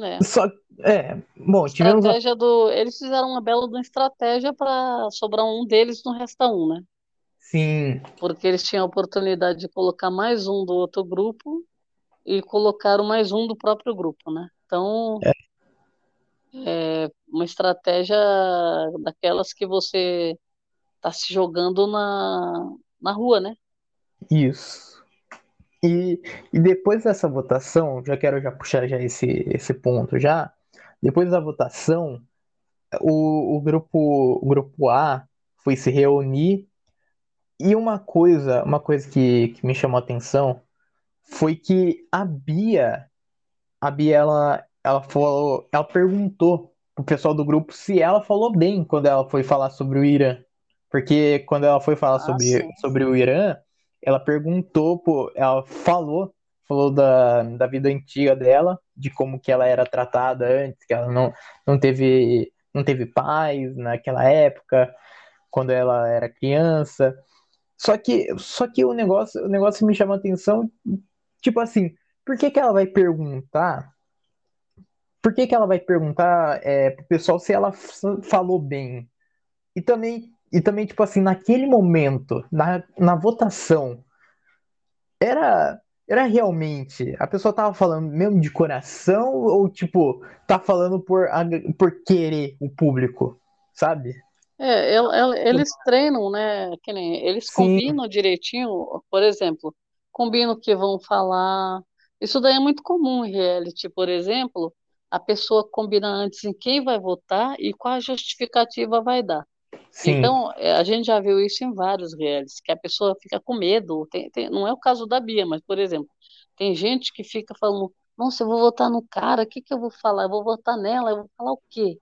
É.
Só, é, bom, tivemos
estratégia do, eles fizeram uma bela uma estratégia para sobrar um deles no resta um, né?
Sim.
Porque eles tinham a oportunidade de colocar mais um do outro grupo e colocaram mais um do próprio grupo, né? Então, é. é uma estratégia daquelas que você está se jogando na, na rua, né?
Isso. E, e depois dessa votação, já quero já puxar já esse, esse ponto já. Depois da votação, o, o, grupo, o grupo A foi se reunir e uma coisa, uma coisa que, que me chamou a atenção foi que a Bia, a Bia ela, ela falou, ela perguntou pro pessoal do grupo se ela falou bem quando ela foi falar sobre o Irã. Porque quando ela foi falar ah, sobre, sobre o Irã, ela perguntou, pô, ela falou, falou da, da vida antiga dela, de como que ela era tratada antes, que ela não, não teve não teve pais naquela época, quando ela era criança. Só que só que o negócio, o negócio me chama atenção, tipo assim, por que que ela vai perguntar? Por que que ela vai perguntar é, pro pessoal se ela falou bem? E também e também, tipo assim, naquele momento, na, na votação, era era realmente a pessoa tava falando mesmo de coração ou tipo tá falando por por querer o público sabe?
É eles treinam né que nem eles Sim. combinam direitinho por exemplo combinam que vão falar isso daí é muito comum em reality por exemplo a pessoa combina antes em quem vai votar e qual a justificativa vai dar Sim. Então, é, a gente já viu isso em vários realities, que a pessoa fica com medo. Tem, tem, não é o caso da Bia, mas, por exemplo, tem gente que fica falando: nossa, eu vou votar no cara, o que, que eu vou falar? Eu vou votar nela, eu vou falar o quê?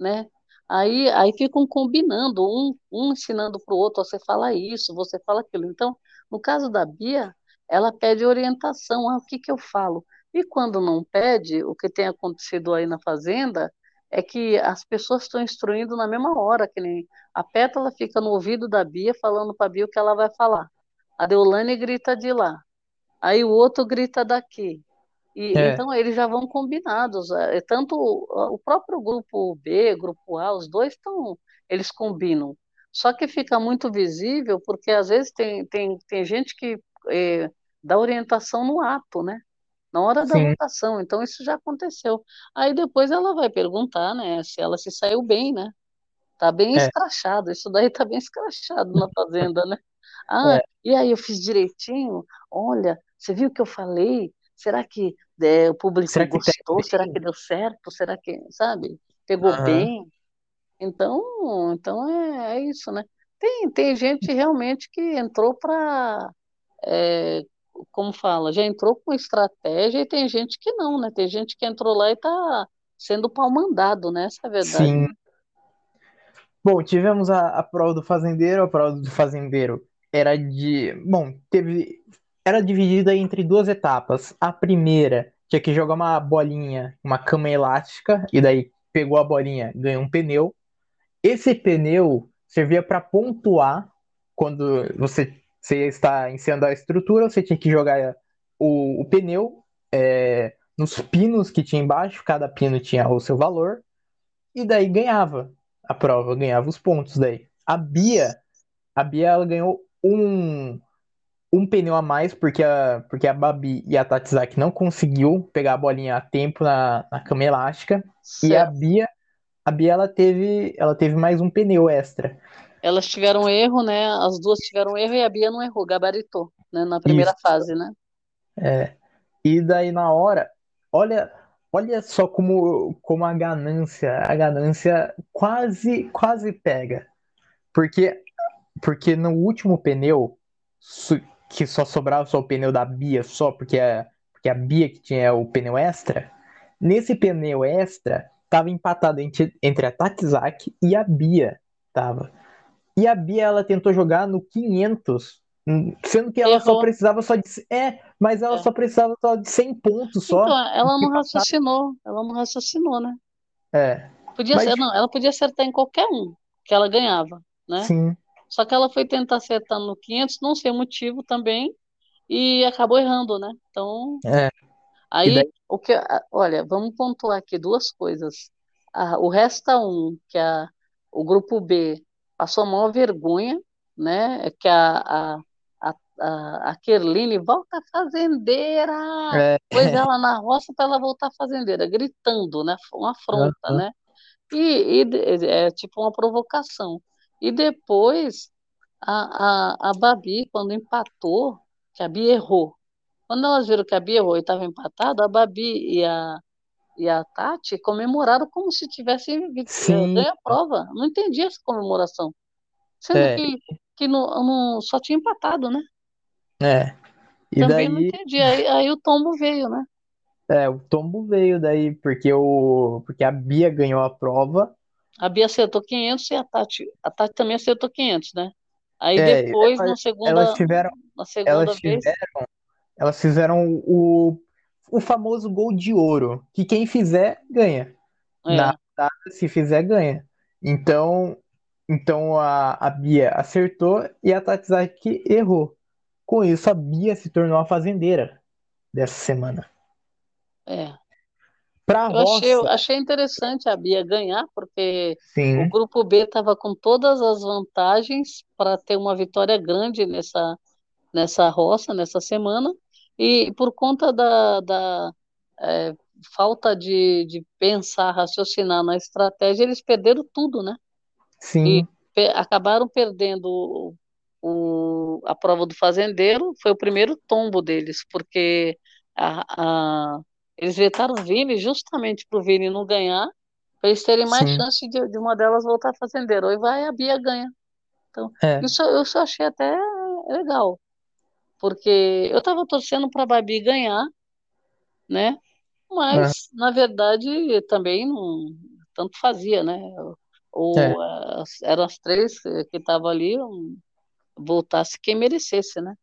Né? Aí, aí ficam combinando, um, um ensinando para o outro: você fala isso, você fala aquilo. Então, no caso da Bia, ela pede orientação: ah, o que, que eu falo? E quando não pede, o que tem acontecido aí na Fazenda é que as pessoas estão instruindo na mesma hora, que nem a Pétala fica no ouvido da Bia falando para a Bia o que ela vai falar. A Deolane grita de lá. Aí o outro grita daqui. E, é. Então eles já vão combinados. É, tanto o próprio grupo B, grupo A, os dois estão, eles combinam. Só que fica muito visível porque às vezes tem, tem, tem gente que é, dá orientação no ato, né? Na hora da Sim. votação. Então, isso já aconteceu. Aí depois ela vai perguntar, né, se ela se saiu bem, né? Tá bem é. escrachado, isso daí tá bem escrachado na fazenda, né? Ah, é. e aí eu fiz direitinho? Olha, você viu o que eu falei? Será que é, o público Será que gostou? Será que deu certo? Será que, sabe, pegou uhum. bem? Então, então é, é, isso, né? Tem, tem gente realmente que entrou para é, como fala, já entrou com estratégia e tem gente que não, né? Tem gente que entrou lá e está sendo pau mandado, né? Essa é a verdade.
Sim. Bom, tivemos a, a prova do fazendeiro. A prova do fazendeiro era de. Bom, teve. Era dividida entre duas etapas. A primeira tinha que jogar uma bolinha, uma cama elástica, e daí pegou a bolinha, ganhou um pneu. Esse pneu servia para pontuar quando você você está iniciando a estrutura, você tinha que jogar o, o pneu é, nos pinos que tinha embaixo, cada pino tinha o seu valor, e daí ganhava a prova, ganhava os pontos daí. A Bia, a Bia ela ganhou um, um pneu a mais, porque a, porque a Babi e a Tatsaki não conseguiu pegar a bolinha a tempo na, na cama elástica, certo. e a Bia, a Bia ela teve, ela teve mais um pneu extra.
Elas tiveram erro, né? As duas tiveram erro e a Bia não errou, gabaritou. né, na primeira
Isso.
fase, né?
É. E daí na hora, olha, olha só como, como a ganância, a ganância quase, quase pega. Porque, porque no último pneu, que só sobrava só o pneu da Bia, só porque a, porque a Bia que tinha o pneu extra, nesse pneu extra, tava empatado entre, entre a Tatizaki e a Bia. Tava. E a Bia, ela tentou jogar no 500, hum, sendo que ela só
Errou.
precisava só de. É, mas ela
É.
só precisava só de 100 pontos só.
Então, ela não raciocinou, ela não raciocinou, né?
É,
Podia
Mas-
ser, não, ela podia acertar em qualquer um que ela ganhava, né?
sim.
Só que ela foi tentar acertar no 500, não sei o motivo também, e acabou errando, né? Então,
É.
aí,
daí-
o que, olha, vamos pontuar aqui duas coisas. O Resta 1, que a, o grupo B passou a maior vergonha, né? Que a, a, a, a, Kerline volta fazendeira!
É,
Pôs ela na roça para ela voltar fazendeira, gritando, né? Uma afronta,
Aham.
né? E, e de- é tipo uma provocação. E depois a, a, a Babi, quando empatou, que a Bia errou. Quando elas viram que a Bia errou e estava empatado, a Babi e a, e a Tati comemoraram como se tivessem
Sim.
ganho a prova. Não entendi essa comemoração. Sendo
É.
que, que não, não- só tinha empatado, né?
é. E
Também não
daí,
entendi. Aí, aí o tombo veio, né?
é, o tombo veio daí, porque, o, porque a Bia ganhou a prova.
A Bia acertou 500 e a Tati, a Tati também acertou 500, né? Aí
É,
depois,
elas-
na segunda,
Elas tiveram,
na segunda
elas
vez,
tiveram, elas fizeram o, o famoso gol de ouro, que quem fizer ganha.
é,
Na se fizer, ganha. Então, então a, a Bia acertou e a Tatsaki errou. Com isso, a Bia se tornou a fazendeira dessa semana.
é.
Pra
Eu achei, eu
roça,
achei interessante a Bia ganhar, porque o
sim,
grupo B estava com todas as vantagens para ter uma vitória grande nessa, nessa roça, nessa semana, e por conta da, da é, falta de, de pensar, raciocinar na estratégia, eles perderam tudo, né?
sim,
pe- acabaram perdendo o, o- a prova do fazendeiro, foi o primeiro tombo deles, porque a, a- eles vetaram o Vini justamente para o Vini não ganhar, para eles terem mais
Sim.
chance de, de uma delas voltar fazendeiro. Aí vai a Bia ganha. Então,
é,
isso eu só achei até legal, porque eu estava torcendo para a Babi ganhar, né? Mas, na verdade, também não tanto fazia, né? Ou
É.
as- eram as três que estavam ali, voltasse quem merecesse, né?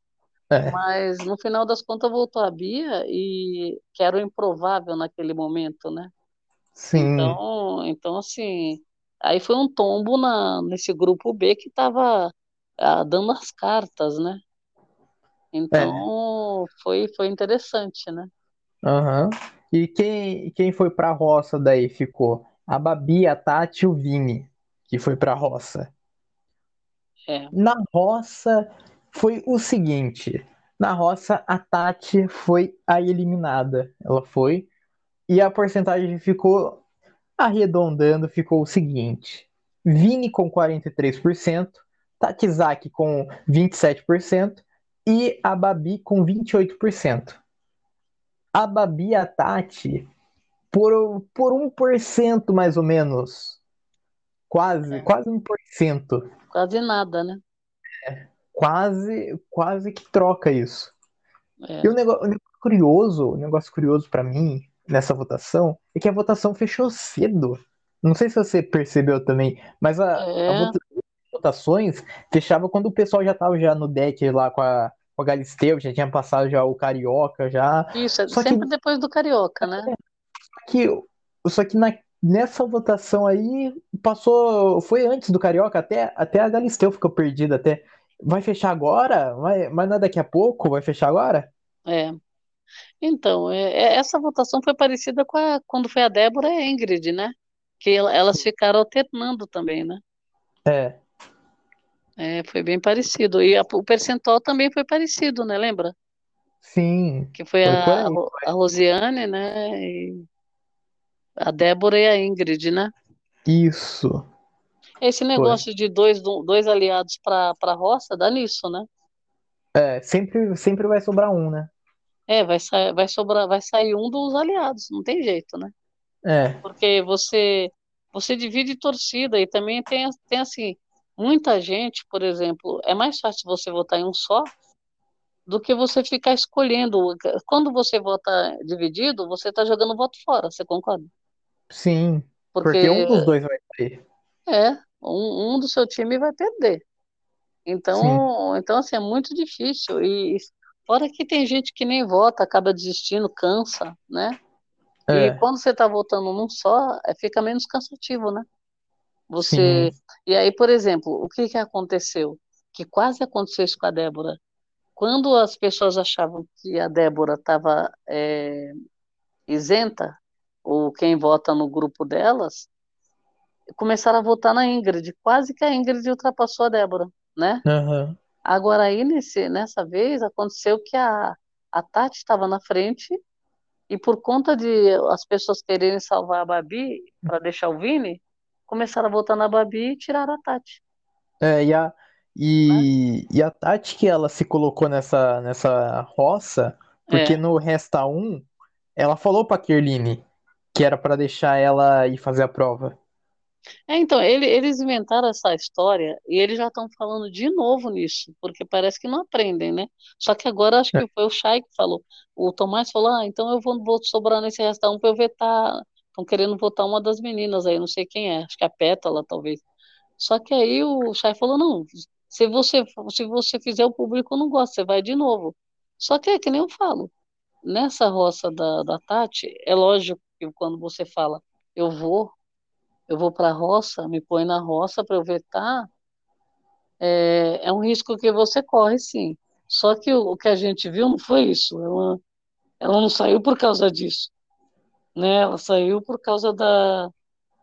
é,
Mas no final das contas voltou a Bia e que era o improvável naquele momento, né?
sim,
Então, então assim, aí foi um tombo na, nesse grupo B que estava dando as cartas, né? Então foi, foi interessante, né?
aham. E quem, quem foi pra roça daí ficou? A Babi, a Tati e o Vini, que foi pra roça.
É,
Na roça foi o seguinte: na roça a Tati foi a eliminada. Ela foi. E a porcentagem ficou arredondando, ficou o seguinte: Vini com 43%, Tatizaki com 27% e a Babi com 28%. A Babi e a Tati por, por 1% mais ou menos. Quase,
É.
quase 1%.
quase nada, né?
quase, quase que troca isso.
É.
E o negócio, o negócio curioso, o negócio curioso para mim nessa votação é que a votação fechou cedo. Não sei se você percebeu também, mas a, a
É.
vota- votações fechava quando o pessoal já tava já no deck lá com a, com a Galisteu, já tinha passado já o Carioca, já.
Isso, é
Só que-
sempre depois do Carioca, né?
Que, só que na, nessa votação aí passou, foi antes do Carioca, até, até a Galisteu ficou perdida até. Vai fechar agora? Vai, mas não é daqui a pouco? Vai fechar agora?
É. Então, é- é- essa votação foi parecida com a, quando foi a Débora e a Ingrid, né? Que ela- elas ficaram alternando também, né?
É,
É, foi bem parecido. E a- o percentual também foi parecido, né? Lembra?
sim.
Que foi
Foi
a, a Ro- a Rosiane, né? E a Débora e a Ingrid, né?
Isso.
Esse negócio de dois, dois aliados para a roça dá nisso, né?
É, sempre, sempre vai sobrar um, né?
É, vai, sa vai sobrar, vai sair um dos aliados, não tem jeito, né?
É.
Porque você você divide torcida e também tem, tem assim, muita gente, por exemplo, é mais fácil você votar em um só do que você ficar escolhendo. Quando você vota dividido, você está jogando voto fora, você concorda?
Sim, porque, porque um dos dois vai ter.
É, um, um do seu time vai perder. Então, então assim, é muito difícil. E fora que tem gente que nem vota, acaba desistindo, cansa, né? É. E quando você está votando num só, é, fica menos cansativo, né? Você. Sim. E aí, por exemplo, o que, que aconteceu? Que quase aconteceu isso com a Débora. Quando as pessoas achavam que a Débora estava é, isenta, ou quem vota no grupo delas, começaram a votar na Ingrid. Quase que a Ingrid ultrapassou a Débora, né?
Uhum.
Agora aí, nesse, nessa vez, aconteceu que a, a Tati estava na frente e por conta de as pessoas quererem salvar a Babi para deixar o Vini, começaram a votar na Babi e tiraram a Tati.
É, e a, e, e a Tati que ela se colocou nessa, nessa roça, porque é. no Resta 1, ela falou pra Kerline que era para deixar ela ir fazer a prova.
É, então, ele, eles inventaram essa história e eles já estão falando de novo nisso, porque parece que não aprendem, né? Só que agora acho que foi o Chay que falou. O Tomás falou: ah, então eu vou, vou sobrar nesse resta um para eu vetar. Estão querendo votar uma das meninas aí, não sei quem é, acho que é a Pétala, talvez. Só que aí o Chay falou: não, se você, se você fizer o público não gosta, você vai de novo. Só que é que nem eu falo, nessa roça da, da Tati, é lógico que quando você fala, eu vou, eu vou para a roça, me põe na roça para eu vetar, é, é um risco que você corre, sim. Só que o, o, que a gente viu não foi isso. Ela, ela não saiu por causa disso. Né? Ela saiu por causa da,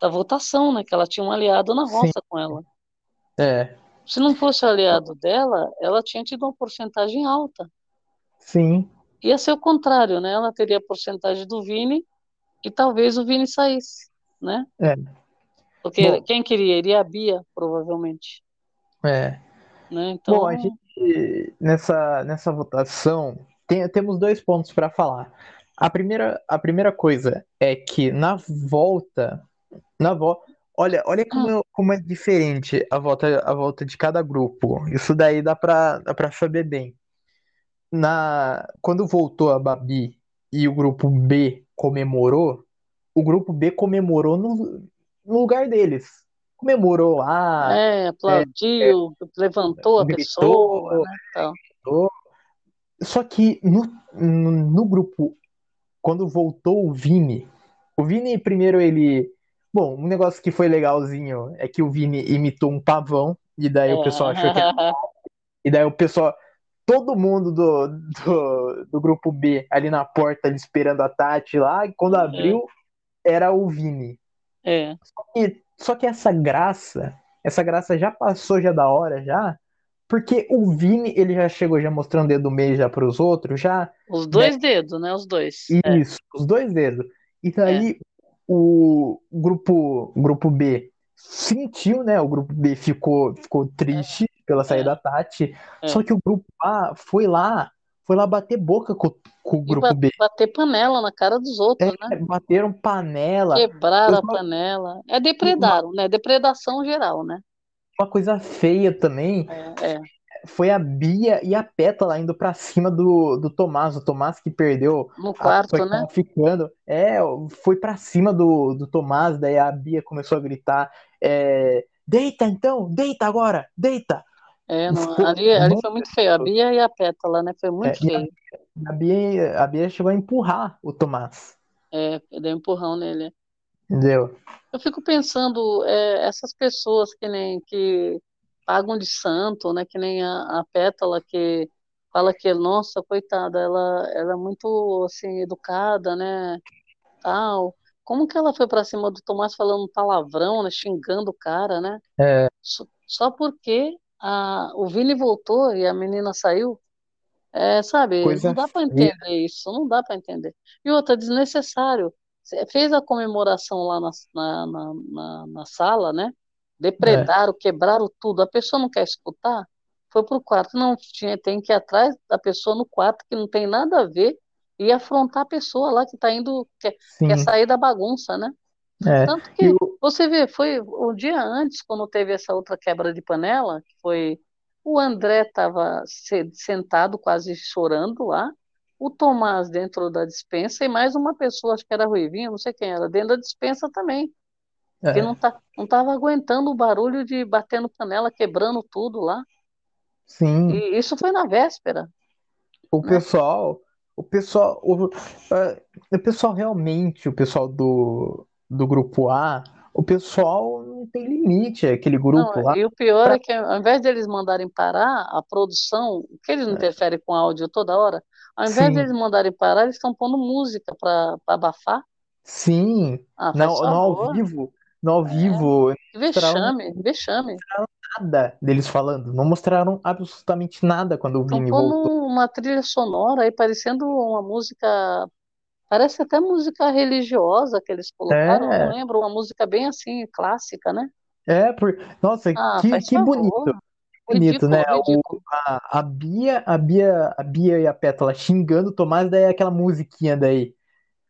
da votação, né? Que ela tinha um aliado na roça sim. com ela.
É.
Se não fosse aliado dela, ela tinha tido uma porcentagem alta.
Sim.
Ia ser o contrário, né? Ela teria a porcentagem do Vini e talvez o Vini saísse, né?
É.
Porque Bom, quem queria iria a Bia, provavelmente.
É.
Né? Então...
Bom, a gente, nessa, nessa votação, tem, temos dois pontos para falar. A primeira, a primeira coisa é que na volta, na volta, olha, olha como, é, como é diferente a volta, a volta de cada grupo. Isso daí dá para dá pra saber bem. Na, quando voltou a Babi e o grupo B comemorou, o grupo B comemorou no, no lugar deles. Comemorou lá.
É, aplaudiu, é, levantou a gritou, pessoa. Né, então.
Só que no, no, no, grupo, quando voltou o Vini, o Vini primeiro ele. Bom, um negócio que foi legalzinho é que o Vini imitou um pavão, e daí é. o pessoal achou que era. e daí o pessoal. Todo mundo do, do, do grupo B ali na porta, ali esperando a Tati lá, e quando abriu, era o Vini.
É.
Só que, só que essa graça, essa graça já passou já da hora já, porque o Vini, ele já chegou já mostrando o dedo meio já para os outros, já.
Os dois né? dedos, né? Os dois.
É. Isso, é. os dois dedos. E daí é. o grupo, grupo B sentiu, né? O grupo B ficou, ficou triste é. pela saída da Tati. É. Só que o grupo A foi lá foi lá bater boca com, com o grupo
B. Bater panela na cara dos outros,
é,
né?
Bateram panela.
Quebraram a panela. É depredaram, né? Depredação geral, né?
Uma coisa feia também.
É, é.
Foi a Bia e a Pétala indo pra cima do, do Tomás. O Tomás que perdeu.
No quarto, né?
Ficando. É, foi pra cima do, do Tomás. Daí a Bia começou a gritar: é, Deita então, deita agora, deita.
É, não, ali, ali foi muito feio. A Bia e a Pétala, né? Foi muito é, feio.
A, a, Bia, a Bia chegou a empurrar o Tomás.
É, deu um empurrão nele.
Entendeu?
Eu fico pensando, é, essas pessoas que nem que pagam de santo, né? Que nem a, a Pétala que fala que, nossa, coitada, ela, ela é muito assim, educada, né? Tal. Como que ela foi para cima do Tomás falando palavrão, né? Xingando o cara, né?
É.
Só, só porque a, o Vini voltou e a menina saiu. É, sabe, Coisa não dá para entender isso, não dá para entender. E outra, desnecessário. Fez a comemoração lá na, na, na, na sala, né? Depredaram, é. quebraram tudo. A pessoa não quer escutar? foi pro quarto. Não, tinha, tem que ir atrás da pessoa no quarto, que não tem nada a ver, e afrontar a pessoa lá que tá indo, quer, quer sair da bagunça, né? É. Tanto que, eu... você vê, foi o um dia antes, quando teve essa outra quebra de panela, que foi o André estava sentado, quase chorando lá, o Tomás dentro da dispensa e mais uma pessoa, acho que era Ruivinho, não sei quem era, dentro da dispensa também. É. Que não, tá, não tava aguentando o barulho de batendo panela, quebrando tudo lá.
Sim.
E isso foi na véspera.
O né? pessoal, o pessoal, o, uh, o pessoal realmente, o pessoal do, do grupo A, o pessoal não tem limite, aquele grupo
não,
lá.
E o pior pra... é que ao invés de eles mandarem parar a produção, que eles não é. interferem com áudio toda hora, ao invés Sim. de eles mandarem parar, eles estão pondo música para abafar.
Sim, ah, não, no ao vivo, no ao é. vivo.
Vexame, vexame. Mostraram
nada deles falando, não mostraram absolutamente nada quando o Vini voltou.
uma trilha sonora aí, parecendo uma música Parece até música religiosa que eles colocaram, é. não lembro, uma música bem assim, clássica, né?
É, por... nossa, ah, que, que bonito. Bonito, ridículo, né? Ridículo. O, a, a, Bia, a Bia, a Bia e a Pétala xingando o Tomás, daí aquela musiquinha daí.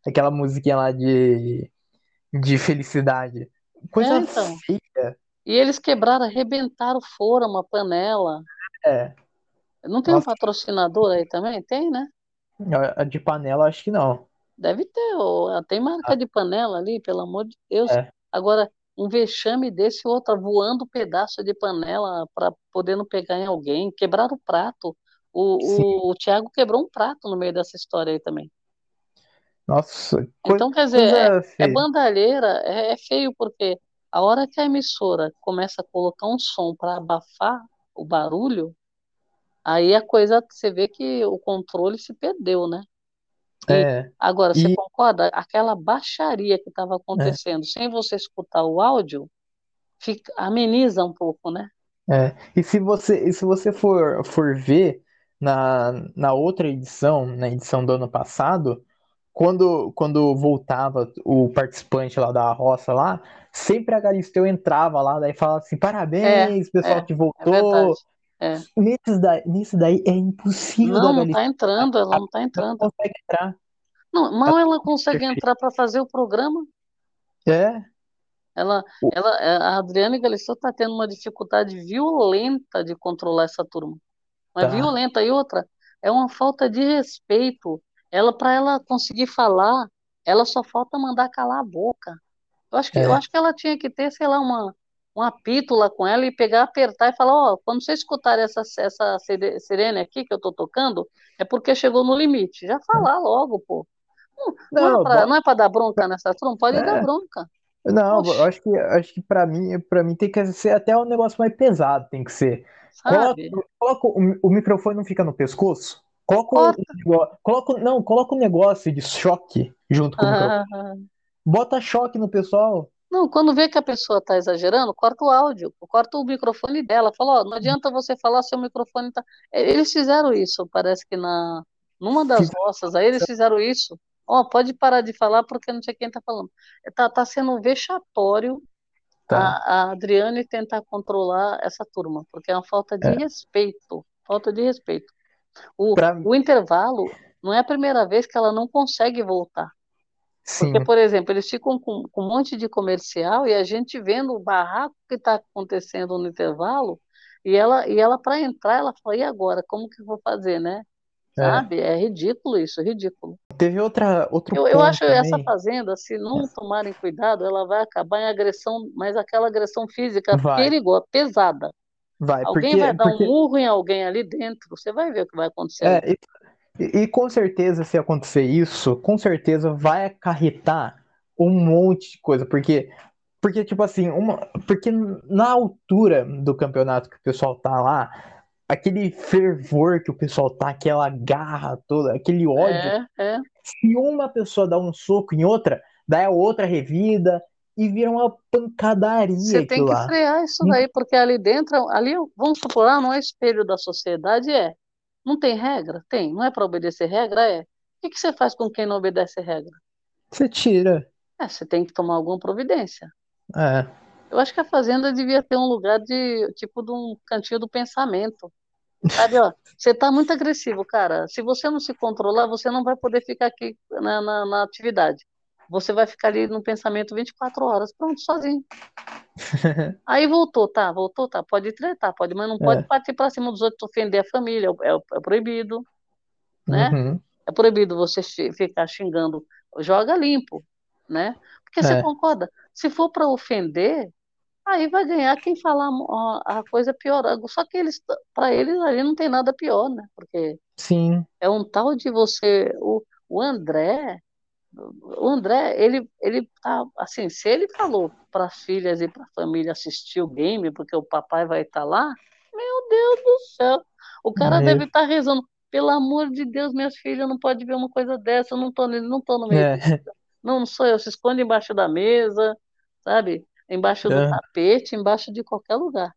Aquela musiquinha lá de, de felicidade. Coisa é, então. feia.
E eles quebraram, arrebentaram fora uma panela.
É.
Não tem Nossa. um patrocinador aí também? Tem, né?
De panela, acho que não.
Deve ter, ou, tem marca ah. de panela ali, pelo amor de Deus.
É.
Agora, um vexame desse, outra voando pedaço de panela para poder não pegar em alguém, quebrar o prato. O, o, o Thiago quebrou um prato no meio dessa história aí também.
Nossa,
então quer dizer, é, é bandalheira, é, é, feio porque a hora que a emissora começa a colocar um som para abafar o barulho, aí a coisa você vê que o controle se perdeu, né?
É,
agora, você e... concorda? Aquela baixaria que estava é. acontecendo, é. sem você escutar o áudio, fica, ameniza um pouco, né?
É. E se você, e se você for, for ver na, na outra edição, na edição do ano passado, quando, quando voltava o participante lá da roça lá, sempre a Galisteu entrava lá, daí falava assim, parabéns, é, pessoal é, que voltou.
É.
Nesse, daí, daí é impossível
não, Não, tá entrando, ela não tá entrando.
Não consegue entrar.
Não, mal ela consegue entrar para fazer o programa.
É.
Ela, ela, a Adriane Galisteu está tendo uma dificuldade violenta de controlar essa turma. Mas tá. violenta. E outra, é uma falta de respeito. Ela, para ela conseguir falar, ela só falta mandar calar a boca. Eu acho que, é. eu acho que ela tinha que ter, sei lá, uma, um apito lá com ela e pegar, apertar e falar, ó, oh, quando você escutar essa, essa sirene aqui que eu tô tocando, é porque chegou no limite. Já falar logo, pô. Não, não, é para é dar bronca nessa turma, pode é. dar bronca.
Não, eu acho que acho que para mim, para mim tem que ser até um negócio mais pesado, tem que ser. Coloca, coloca o, o, microfone não fica no pescoço? Coloca o, coloca, não, coloca o um negócio de choque junto com ah, o microfone. Bota choque no pessoal.
Não, quando vê que a pessoa está exagerando, corta o áudio, corta o microfone dela. Fala, ó, não adianta você falar seu microfone tá. Eles fizeram isso, parece que na numa das roças aí eles fizeram isso. Ó, pode parar de falar porque não sei quem está falando. Tá, tá sendo vexatório tá. a, a Adriane tentar controlar essa turma, porque é uma falta de é. respeito. Falta de respeito. O, pra... o intervalo não é a primeira vez que ela não consegue voltar. Sim. Porque, por exemplo, eles ficam com, com, um monte de comercial e a gente vendo o barraco que está acontecendo no intervalo, e ela, e ela para entrar, ela fala, e agora? Como que eu vou fazer, né? É. Sabe? É ridículo isso, é ridículo.
Teve outra, outro
eu, eu acho também. essa fazenda, se não tomarem cuidado, ela vai acabar em agressão, mas aquela agressão física vai. perigosa, pesada.
Vai,
alguém
porque,
vai dar
porque...
um murro em alguém ali dentro, você vai ver o que vai acontecer.
É, e, e, com certeza, se acontecer isso, com certeza vai acarretar um monte de coisa, porque, porque tipo assim, uma, porque na altura do campeonato que o pessoal tá lá, aquele fervor que o pessoal tá, aquela garra toda, aquele ódio.
É, é.
Se uma pessoa dá um soco em outra, daí a outra revida e vira uma pancadaria.
Você tem que lá. frear isso daí, porque ali dentro, ali, vamos supor, ah, não é espelho da sociedade, é. Não tem regra? Tem. Não é para obedecer regra? É. O que, você faz com quem não obedece regra?
Você tira.
É, você tem que tomar alguma providência.
É.
Eu acho que a fazenda devia ter um lugar de tipo de um cantinho do pensamento. Sabe, ó, você tá muito agressivo, cara. Se você não se controlar, você não vai poder ficar aqui na, na, na atividade. Você vai ficar ali no pensamento 24 horas, pronto, sozinho. Aí voltou, tá, voltou, tá, pode tretar, pode, mas não pode
É.
partir pra cima dos outros, ofender a família, é, é proibido, né?
Uhum.
É proibido você ficar xingando, joga limpo, né? Porque você
É.
concorda? Se for para ofender, aí vai ganhar quem falar a coisa pior. Só que eles, para eles ali não tem nada pior, né? Porque
Sim.
é um tal de você, o, o André, o André, ele, ele tá assim, se ele falou para as filhas e para a família assistir o game, porque o papai vai estar lá, meu Deus do céu, o cara deve estar rezando, pelo amor de Deus, minhas filhas não pode ver uma coisa dessa, eu não tô, não tô no meio
É.
disso. Não, não sou eu, se esconde embaixo da mesa, sabe? Embaixo do
É.
tapete, embaixo de qualquer lugar.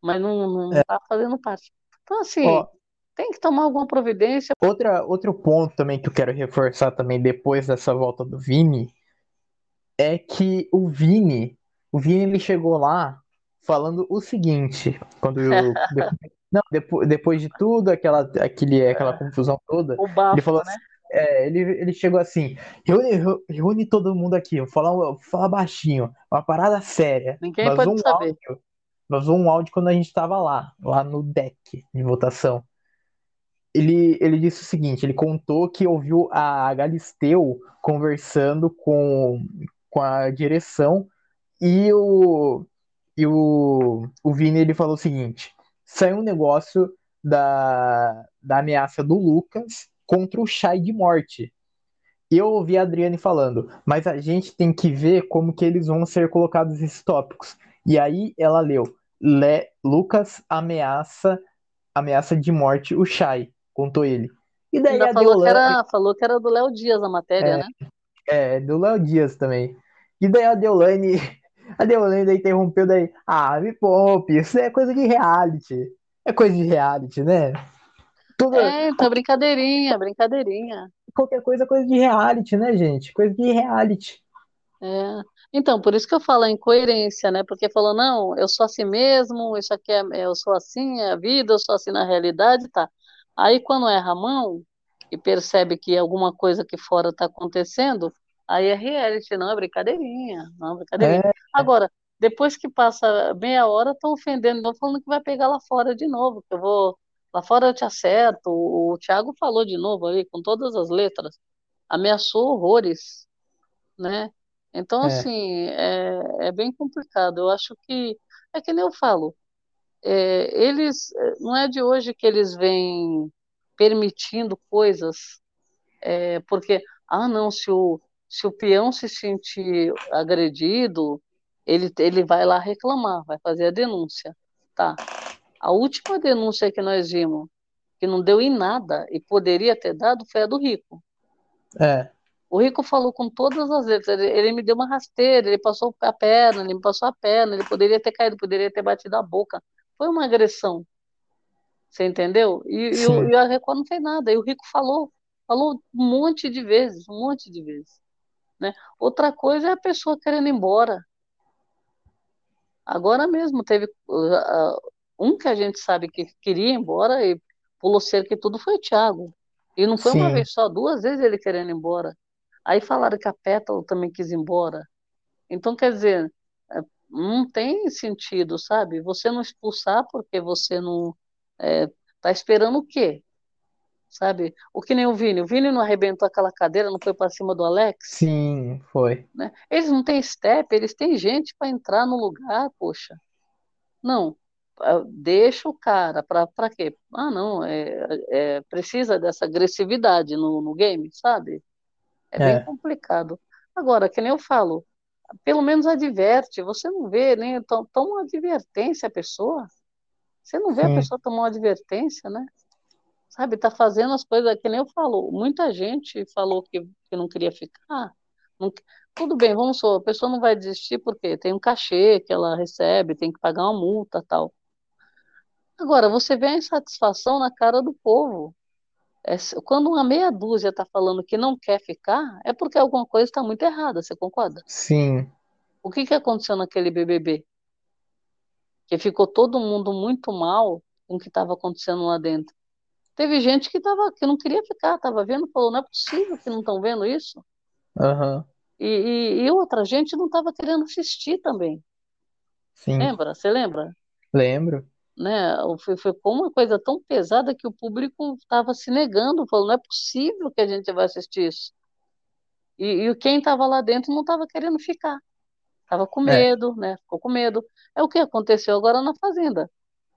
Mas não, não tá fazendo parte. Então, assim,
Ó,
tem que tomar alguma providência.
outra, outro ponto também que eu quero reforçar também depois dessa volta do Vini é que o Vini, o Vini ele chegou lá falando o seguinte, quando eu, depois, não, depois, depois de tudo, aquela, aquele, aquela confusão toda,
bafo,
ele falou
né?
assim, é, ele, ele chegou assim, reúne, reúne todo mundo aqui, vou falar, vou falar baixinho, uma parada séria.
Ninguém
Vazou
pode
um
saber.
áudio, um áudio quando a gente estava lá, lá no deck de votação. Ele, ele disse o seguinte, ele contou que ouviu a Galisteu conversando com, com a direção e o, e o, o Vini ele falou o seguinte, saiu um negócio da, da ameaça do Lucas contra o Shai de morte. Eu ouvi a Adriane falando, mas a gente tem que ver como que eles vão ser colocados esses tópicos. E aí ela leu, Le, Lucas ameaça ameaça de morte o Shai, contou ele. E daí
Ainda
a
falou que,
Deolane,
era, falou que era do Léo Dias a matéria,
É.
né?
é, do Léo Dias também. E daí a Deolane, a Deolane daí interrompeu daí, ah, me poupe, isso é coisa de reality. É coisa de reality, né? Tudo,
É, então, brincadeirinha, brincadeirinha.
qualquer coisa é coisa de reality, né, gente? Coisa de reality.
É. Então, por isso que eu falo a incoerência, né? Porque falou, não, eu sou assim mesmo, isso aqui é, eu sou assim, é a vida, eu sou assim na realidade, tá. Aí quando erra a mão e percebe que alguma coisa aqui fora está acontecendo, aí é reality, não é brincadeirinha, não é brincadeirinha.
É.
Agora, depois que passa meia hora, estão ofendendo, estão falando que vai pegar lá fora de novo, que eu vou, lá fora eu te acerto. O, o Thiago falou de novo ali, com todas as letras, ameaçou horrores, né? Então,
É.
assim, é, é bem complicado. Eu acho que, é que nem eu falo, é, eles, é, não é de hoje que eles vêm permitindo coisas, é, porque, ah, não, se o, se o peão se sentir agredido, ele, ele vai lá reclamar, vai fazer a denúncia. Tá. A última denúncia que nós vimos, que não deu em nada e poderia ter dado, foi a do Rico.
É,
O Rico falou com todas as letras. Ele, ele me deu uma rasteira, ele passou a perna, ele me passou a perna, ele poderia ter caído, poderia ter batido a boca. Foi uma agressão. Você entendeu? E, e, o, e a Record não fez nada. E o Rico falou, falou um monte de vezes, um monte de vezes. Né? Outra coisa é a pessoa querendo ir embora. Agora mesmo teve uh, um que a gente sabe que queria ir embora e pulou cerca e tudo foi o Thiago. E não foi uma
Sim.
vez só, duas vezes ele querendo ir embora. Aí falaram que a Pétalo também quis ir embora. Então, quer dizer, não tem sentido, sabe? Você não expulsar porque você não é, tá esperando o quê? Sabe? O que nem o Vini. O Vini não arrebentou aquela cadeira, não foi para cima do Alex,
sim, foi.
né? Eles não têm step, eles têm gente para entrar no lugar, poxa. Não, ah, deixa o cara para quê? Ah, não, é, é, precisa dessa agressividade no, no game, sabe? É bem
É.
complicado. Agora, que nem eu falo, pelo menos adverte. Você não vê, nem to- toma uma advertência a pessoa. Você não vê a
Sim.
pessoa tomar uma advertência, né? Sabe, tá fazendo as coisas que nem eu falo. Muita gente falou que, que não queria ficar. Não- tudo bem, vamos supor, a pessoa não vai desistir porque tem um cachê que ela recebe, tem que pagar uma multa, tal. Agora, você vê a insatisfação na cara do povo. É, quando uma meia dúzia está falando que não quer ficar, é porque alguma coisa está muito errada, você concorda?
Sim.
O que que aconteceu naquele BBB? Que ficou todo mundo muito mal com o que estava acontecendo lá dentro. Teve gente que, tava, que não queria ficar, estava vendo, falou, não é possível que não estão vendo isso.
Aham.
E, e, e outra gente não estava querendo assistir também.
Sim,
Lembra? Você lembra?
lembro.
Né? Foi, foi com uma coisa tão pesada que o público estava se negando, falou, não é possível que a gente vai assistir isso. E, e quem estava lá dentro não estava querendo ficar. Estava com
É,
medo, né? Ficou com medo. É o que aconteceu agora na Fazenda.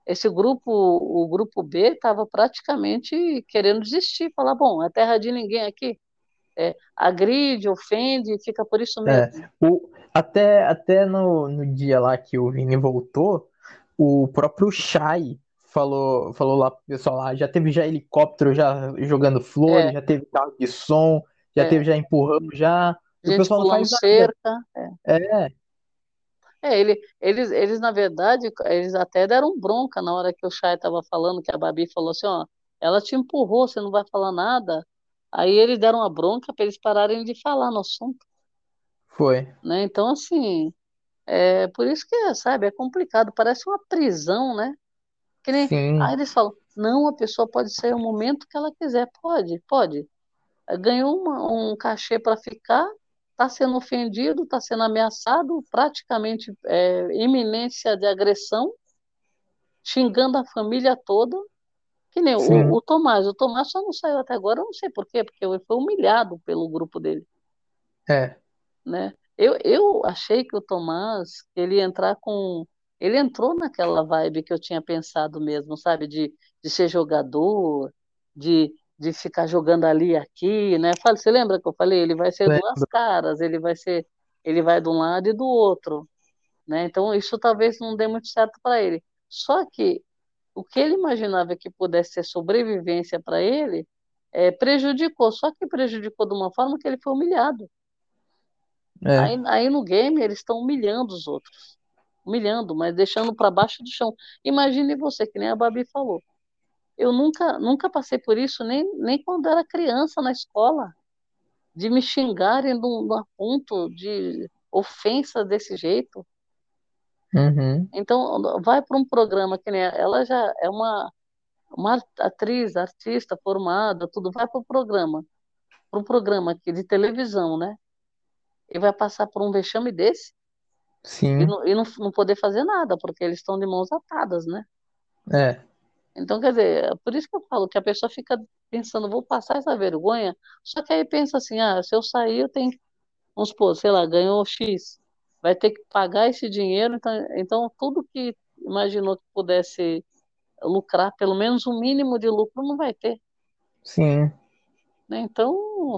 Esse grupo, o grupo B, estava praticamente querendo desistir, falar, bom, é terra de ninguém aqui. É, agride, ofende, fica por isso
é.
mesmo.
O, até até no, no dia lá que o Vini voltou, o próprio Shai falou, falou lá pro pessoal lá, já teve já helicóptero já jogando flores,
É,
já teve carro de som, já
é.
teve já empurrando já, e o
Gente
pessoal não faz
cerca.
É,
É, ele, eles, eles, na verdade, eles até deram bronca na hora que o Chay estava falando, que a Babi falou assim, ó, ela te empurrou, você não vai falar nada. Aí eles deram uma bronca para eles pararem de falar no assunto,
foi.
né? Então, assim, é por isso que, sabe, é complicado, parece uma prisão, né? Que nem,
Sim,
aí eles falam, não, a pessoa pode sair o momento que ela quiser, pode, pode. Ganhou uma- um cachê para ficar, está sendo ofendido, está sendo ameaçado, praticamente é, iminência de agressão, xingando a família toda, que nem o, o Tomás. O Tomás só não saiu até agora, eu não sei por quê, porque ele foi humilhado pelo grupo dele,
é,
né? Eu, eu achei que o Tomás, ele entrar com... Ele entrou naquela vibe que eu tinha pensado mesmo, sabe? De, de ser jogador, de, de ficar jogando ali e aqui, né? Fala, você lembra que eu falei? Ele vai ser duas caras, ele vai ser... Ele vai de um lado e do outro, né? Então isso talvez não dê muito certo para ele. Só que o que ele imaginava que pudesse ser sobrevivência para ele, é, prejudicou. Só que prejudicou de uma forma que ele foi humilhado.
É,
Aí, aí no game eles estão humilhando os outros, humilhando, mas deixando para baixo do chão. Imagine você, que nem a Babi falou. Eu nunca, nunca passei por isso, nem, nem quando era criança na escola, de me xingarem num, num ponto de ofensa desse jeito.
uhum,
Então, vai para um programa que nem ela já é uma, uma atriz, artista formada, tudo, vai para o programa, para um programa aqui de televisão, né? E vai passar por um vexame desse e,
sim,
não, e não, não poder fazer nada, porque eles estão de mãos atadas, né?
é,
Então, quer dizer, é por isso que eu falo que a pessoa fica pensando, vou passar essa vergonha, só que aí pensa assim, ah, se eu sair, eu tenho, vamos supor, sei lá, ganhou X, vai ter que pagar esse dinheiro, então, então tudo que imaginou que pudesse lucrar, pelo menos o mínimo de lucro não vai ter,
sim,
né?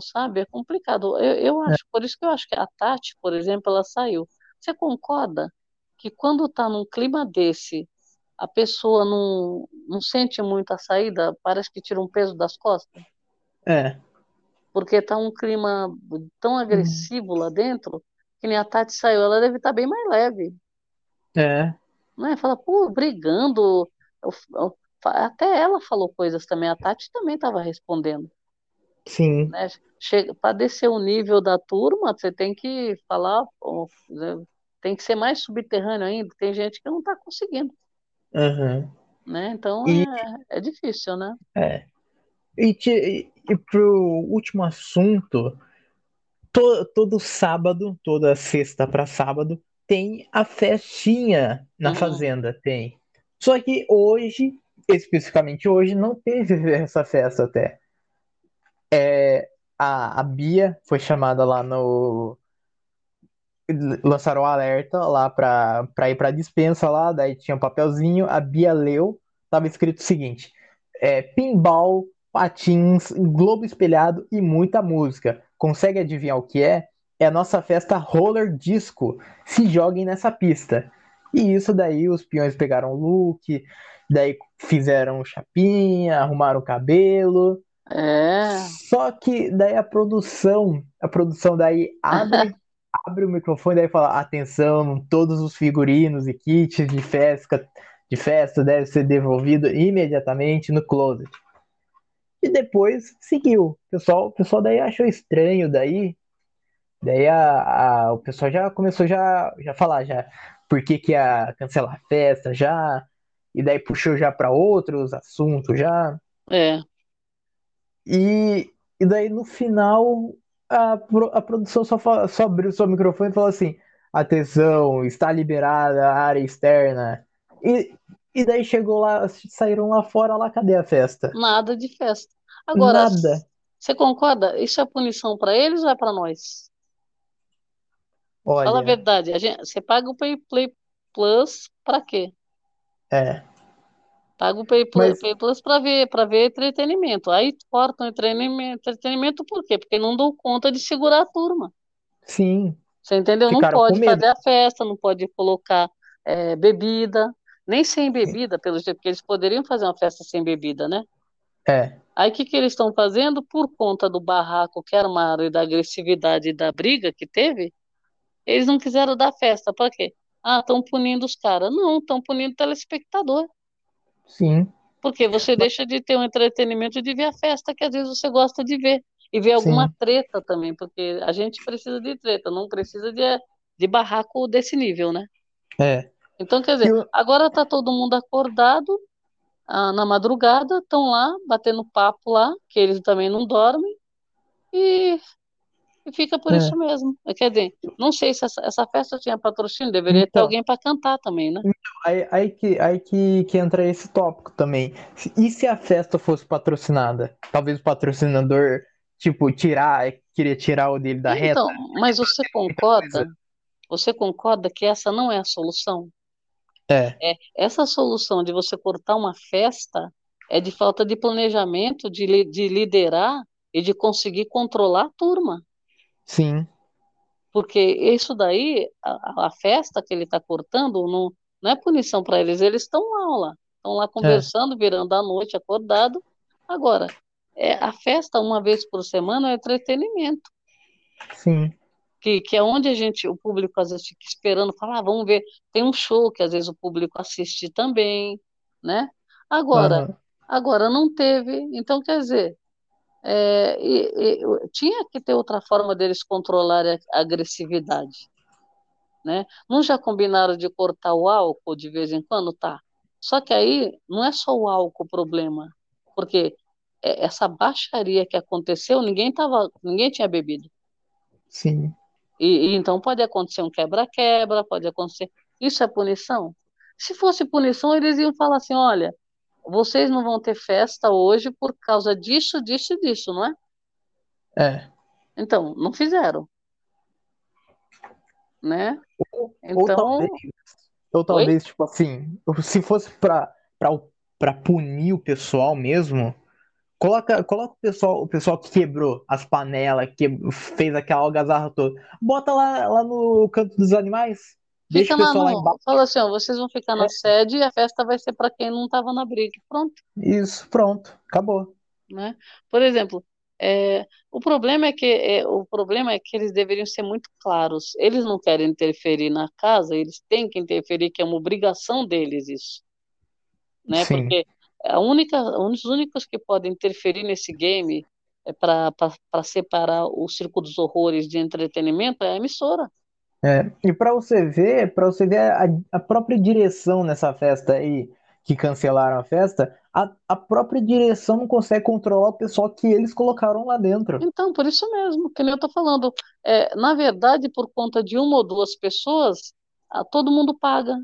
Sabe, é complicado. Eu, eu
é,
acho, por isso que eu acho que a Tati, por exemplo, ela saiu. Você concorda que quando está num clima desse, a pessoa não, não sente muito a saída, parece que tira um peso das costas?
é,
Porque está um clima tão
hum,
agressivo lá dentro, que nem a Tati saiu, ela deve estar bem mais leve,
é,
né? Fala, pô, brigando. eu- eu- até ela falou coisas também, a Tati também estava respondendo.
Sim,
né? Para descer o nível da turma, você tem que falar, né, tem que ser mais subterrâneo ainda. Tem gente que não está conseguindo,
uhum.
né? Então
E,
é, é difícil, né?
é, e, te, e pro último assunto, to, todo sábado, toda sexta para sábado, tem a festinha na
Uhum.
fazenda, tem. Só que hoje, especificamente hoje, não teve essa festa até. A, a Bia foi chamada lá no. Lançaram o alerta lá pra, pra ir pra dispensa lá, daí tinha um papelzinho, a Bia leu, tava escrito o seguinte: é, pinball, patins, globo espelhado e muita música. Consegue adivinhar o que é? É a nossa festa roller disco. Se joguem nessa pista. E isso daí os peões pegaram o look, daí fizeram chapinha, arrumaram o cabelo.
É,
Só que daí a produção, a produção daí abre, abre o microfone daí fala, atenção, todos os figurinos e kits de festa, de festa deve ser devolvido imediatamente no closet. E depois seguiu. O pessoal, o pessoal daí achou estranho daí. Daí a, a- o pessoal já começou já, já falar já por que que ia cancelar a festa já. e daí puxou já para outros assuntos já.
É.
E, e daí no final a, a produção só, só abriu seu microfone e falou assim: atenção, está liberada a área externa. E, e daí chegou lá, saíram lá fora, lá, cadê a festa?
Nada de festa. Agora,
Nada.
você concorda? Isso é punição para eles ou é para nós?
Olha,
Fala a verdade. A gente, você paga o Pay Play Plus para quê?
é,
Paga o Pay Plus,
Mas-
para ver, para ver entretenimento. Aí cortam entretenimento, entretenimento por quê? Porque não dão conta de segurar a turma.
sim,
Você entendeu? Não
Ficaram com
pode fazer a festa, não pode colocar é, bebida, nem sem bebida, pelo jeito, porque eles poderiam fazer uma festa sem bebida, né?
é,
Aí o que que eles estão fazendo? Por conta do barraco que armaram e da agressividade da briga que teve, eles não quiseram dar festa. Para quê? Ah, estão punindo os caras. Não, estão punindo o telespectador.
Sim,
Porque você deixa de ter um entretenimento de ver a festa que às vezes você gosta de ver. E ver alguma
Sim.
treta também, porque a gente precisa de treta, não precisa de, de barraco desse nível, né?
é.
Então, quer dizer,
Eu-
agora tá todo mundo acordado ah, na madrugada, estão lá batendo papo lá, que eles também não dormem, e, e fica por
É.
isso mesmo. Quer dizer, não sei se essa, essa festa tinha patrocínio, deveria ter
Então.
alguém para cantar também, né?
Aí, aí, que, aí que, que entra esse tópico também. E se a festa fosse patrocinada? Talvez o patrocinador, tipo, tirar, queria tirar o dele da reta?
Então, mas você concorda? Você concorda que essa não é a solução?
É,
É, essa solução de você cortar uma festa é de falta de planejamento, de, de liderar e de conseguir controlar a turma.
Sim,
Porque isso daí, a, a festa que ele está cortando, não, não é punição para eles, eles estão lá, lá, estão lá conversando, virando a noite, acordado. Agora, é, a festa, uma vez por semana, é entretenimento.
sim,
que, que é onde a gente, o público às vezes fica esperando, falar, ah, vamos ver, tem um show que às vezes o público assiste também, né? Agora,
aham,
agora não teve, então quer dizer, é, e- e- tinha que ter outra forma deles controlarem a agressividade, né? Não já combinaram de cortar o álcool de vez em quando? Tá. Só que aí não é só o álcool o problema, porque é, essa baixaria que aconteceu, ninguém tava, ninguém tinha bebido.
sim,
E, e então pode acontecer um quebra-quebra, pode acontecer. Isso é punição? Se fosse punição, eles iam falar assim: olha, vocês não vão ter festa hoje por causa disso, disso e disso, não é?
é.
Então, não fizeram. Né?
Ou
Então,
talvez, ou talvez, tipo assim, se fosse pra, pra, pra punir o pessoal mesmo, coloca, coloca o pessoal, o pessoal que quebrou as panelas, que fez aquela algazarra toda, bota lá, lá no canto dos animais, deixa
fica
o
lá
pessoal lá
no.
embaixo.
Fala assim: ó, vocês vão ficar na
É.
sede e a festa vai ser para quem não estava na briga. Pronto.
Isso, pronto, acabou.
né? Por exemplo, é, o problema é que é, o problema é que eles deveriam ser muito claros. Eles não querem interferir na casa, eles têm que interferir, que é uma obrigação deles isso, né?
Sim.
Porque a única, os únicos que podem interferir nesse game é para separar o circo dos horrores de entretenimento é a emissora.
É, e pra você ver, para você ver a, a própria direção nessa festa aí, que cancelaram a festa, a, a própria direção não consegue controlar o pessoal que eles colocaram lá dentro.
Então, por isso mesmo, que eu estou falando, é, na verdade, por conta de uma ou duas pessoas, ah, todo mundo paga.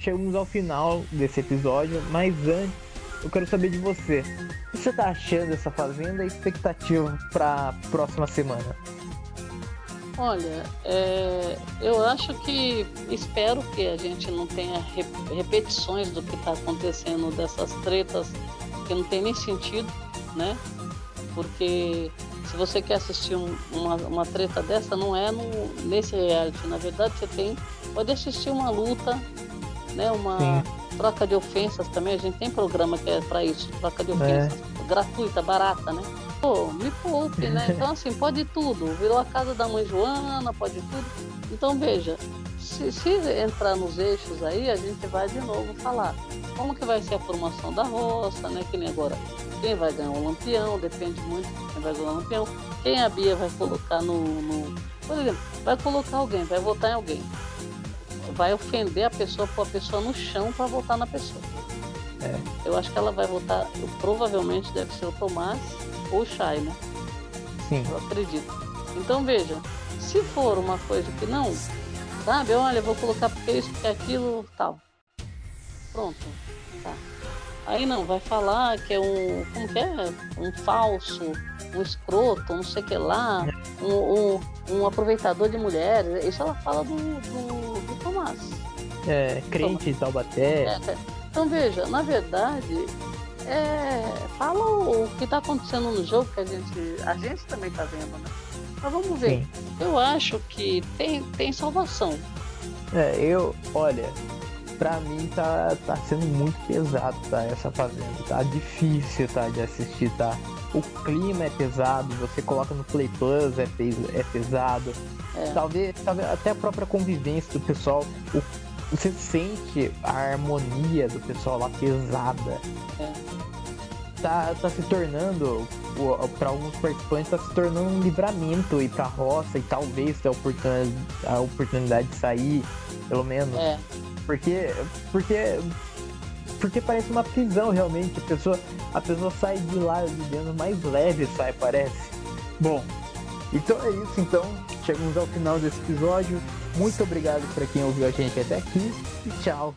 Chegamos ao final desse episódio, mas antes eu quero saber de você. O que você tá achando dessa fazenda e expectativa pra próxima semana?
Olha, é, eu acho que espero que a gente não tenha re- repetições do que está acontecendo dessas tretas que não tem nem sentido, né? Porque se você quer assistir um- uma, uma treta dessa, não é no, nesse reality. Na verdade, você tem pode assistir uma luta, né? Uma troca de ofensas também. A gente tem programa que é para isso, troca de ofensas gratuita, barata, né? Pô, me poupe, né? Então, assim, pode tudo. Virou a casa da mãe Joana, pode tudo. Então, veja, se, se entrar nos eixos aí, a gente vai de novo falar como que vai ser a formação da roça, né? Que nem agora. Quem vai ganhar o lampião, depende muito de quem vai ganhar o lampião. Quem a Bia vai colocar no, no. Por exemplo, vai colocar alguém, vai votar em alguém. Vai ofender a pessoa, pôr a pessoa no chão para votar na pessoa.
É.
Eu acho que ela vai votar, provavelmente deve ser o Tomás ou Chay, né?
Sim.
Eu acredito. Então veja, se for uma coisa que não, sabe, olha, vou colocar porque isso, porque aquilo, tal. Pronto. Tá. Aí não, vai falar que é um. Como que é? Um falso, um escroto, um não sei o que lá, um, um, um aproveitador de mulheres. Isso ela fala do, do, do Tomás.
É, crente em Taubaté.
É, é. então veja, na verdade, é, fala o que está acontecendo no jogo que a gente, a gente também está vendo, né? Mas vamos ver.
Sim.
Eu acho que tem, tem salvação.
É, eu, olha, pra mim tá, tá sendo muito pesado, tá? Essa fazenda. Tá difícil, tá? De assistir, tá? O clima é pesado, você coloca no Play Plus, é, pes é pesado.
É.
Talvez, talvez até a própria convivência do pessoal. O, você sente a harmonia do pessoal lá pesada.
É.
Tá, tá se tornando, para alguns participantes, tá se tornando um livramento ir pra roça e talvez ter a oportunidade, a oportunidade de sair, pelo menos.
É,
Porque, porque, porque parece uma prisão realmente. A pessoa, a pessoa sai de lá de dentro mais leve, sai, parece. Bom, então é isso. Então, chegamos ao final desse episódio. Muito obrigado para quem ouviu a gente até aqui e tchau.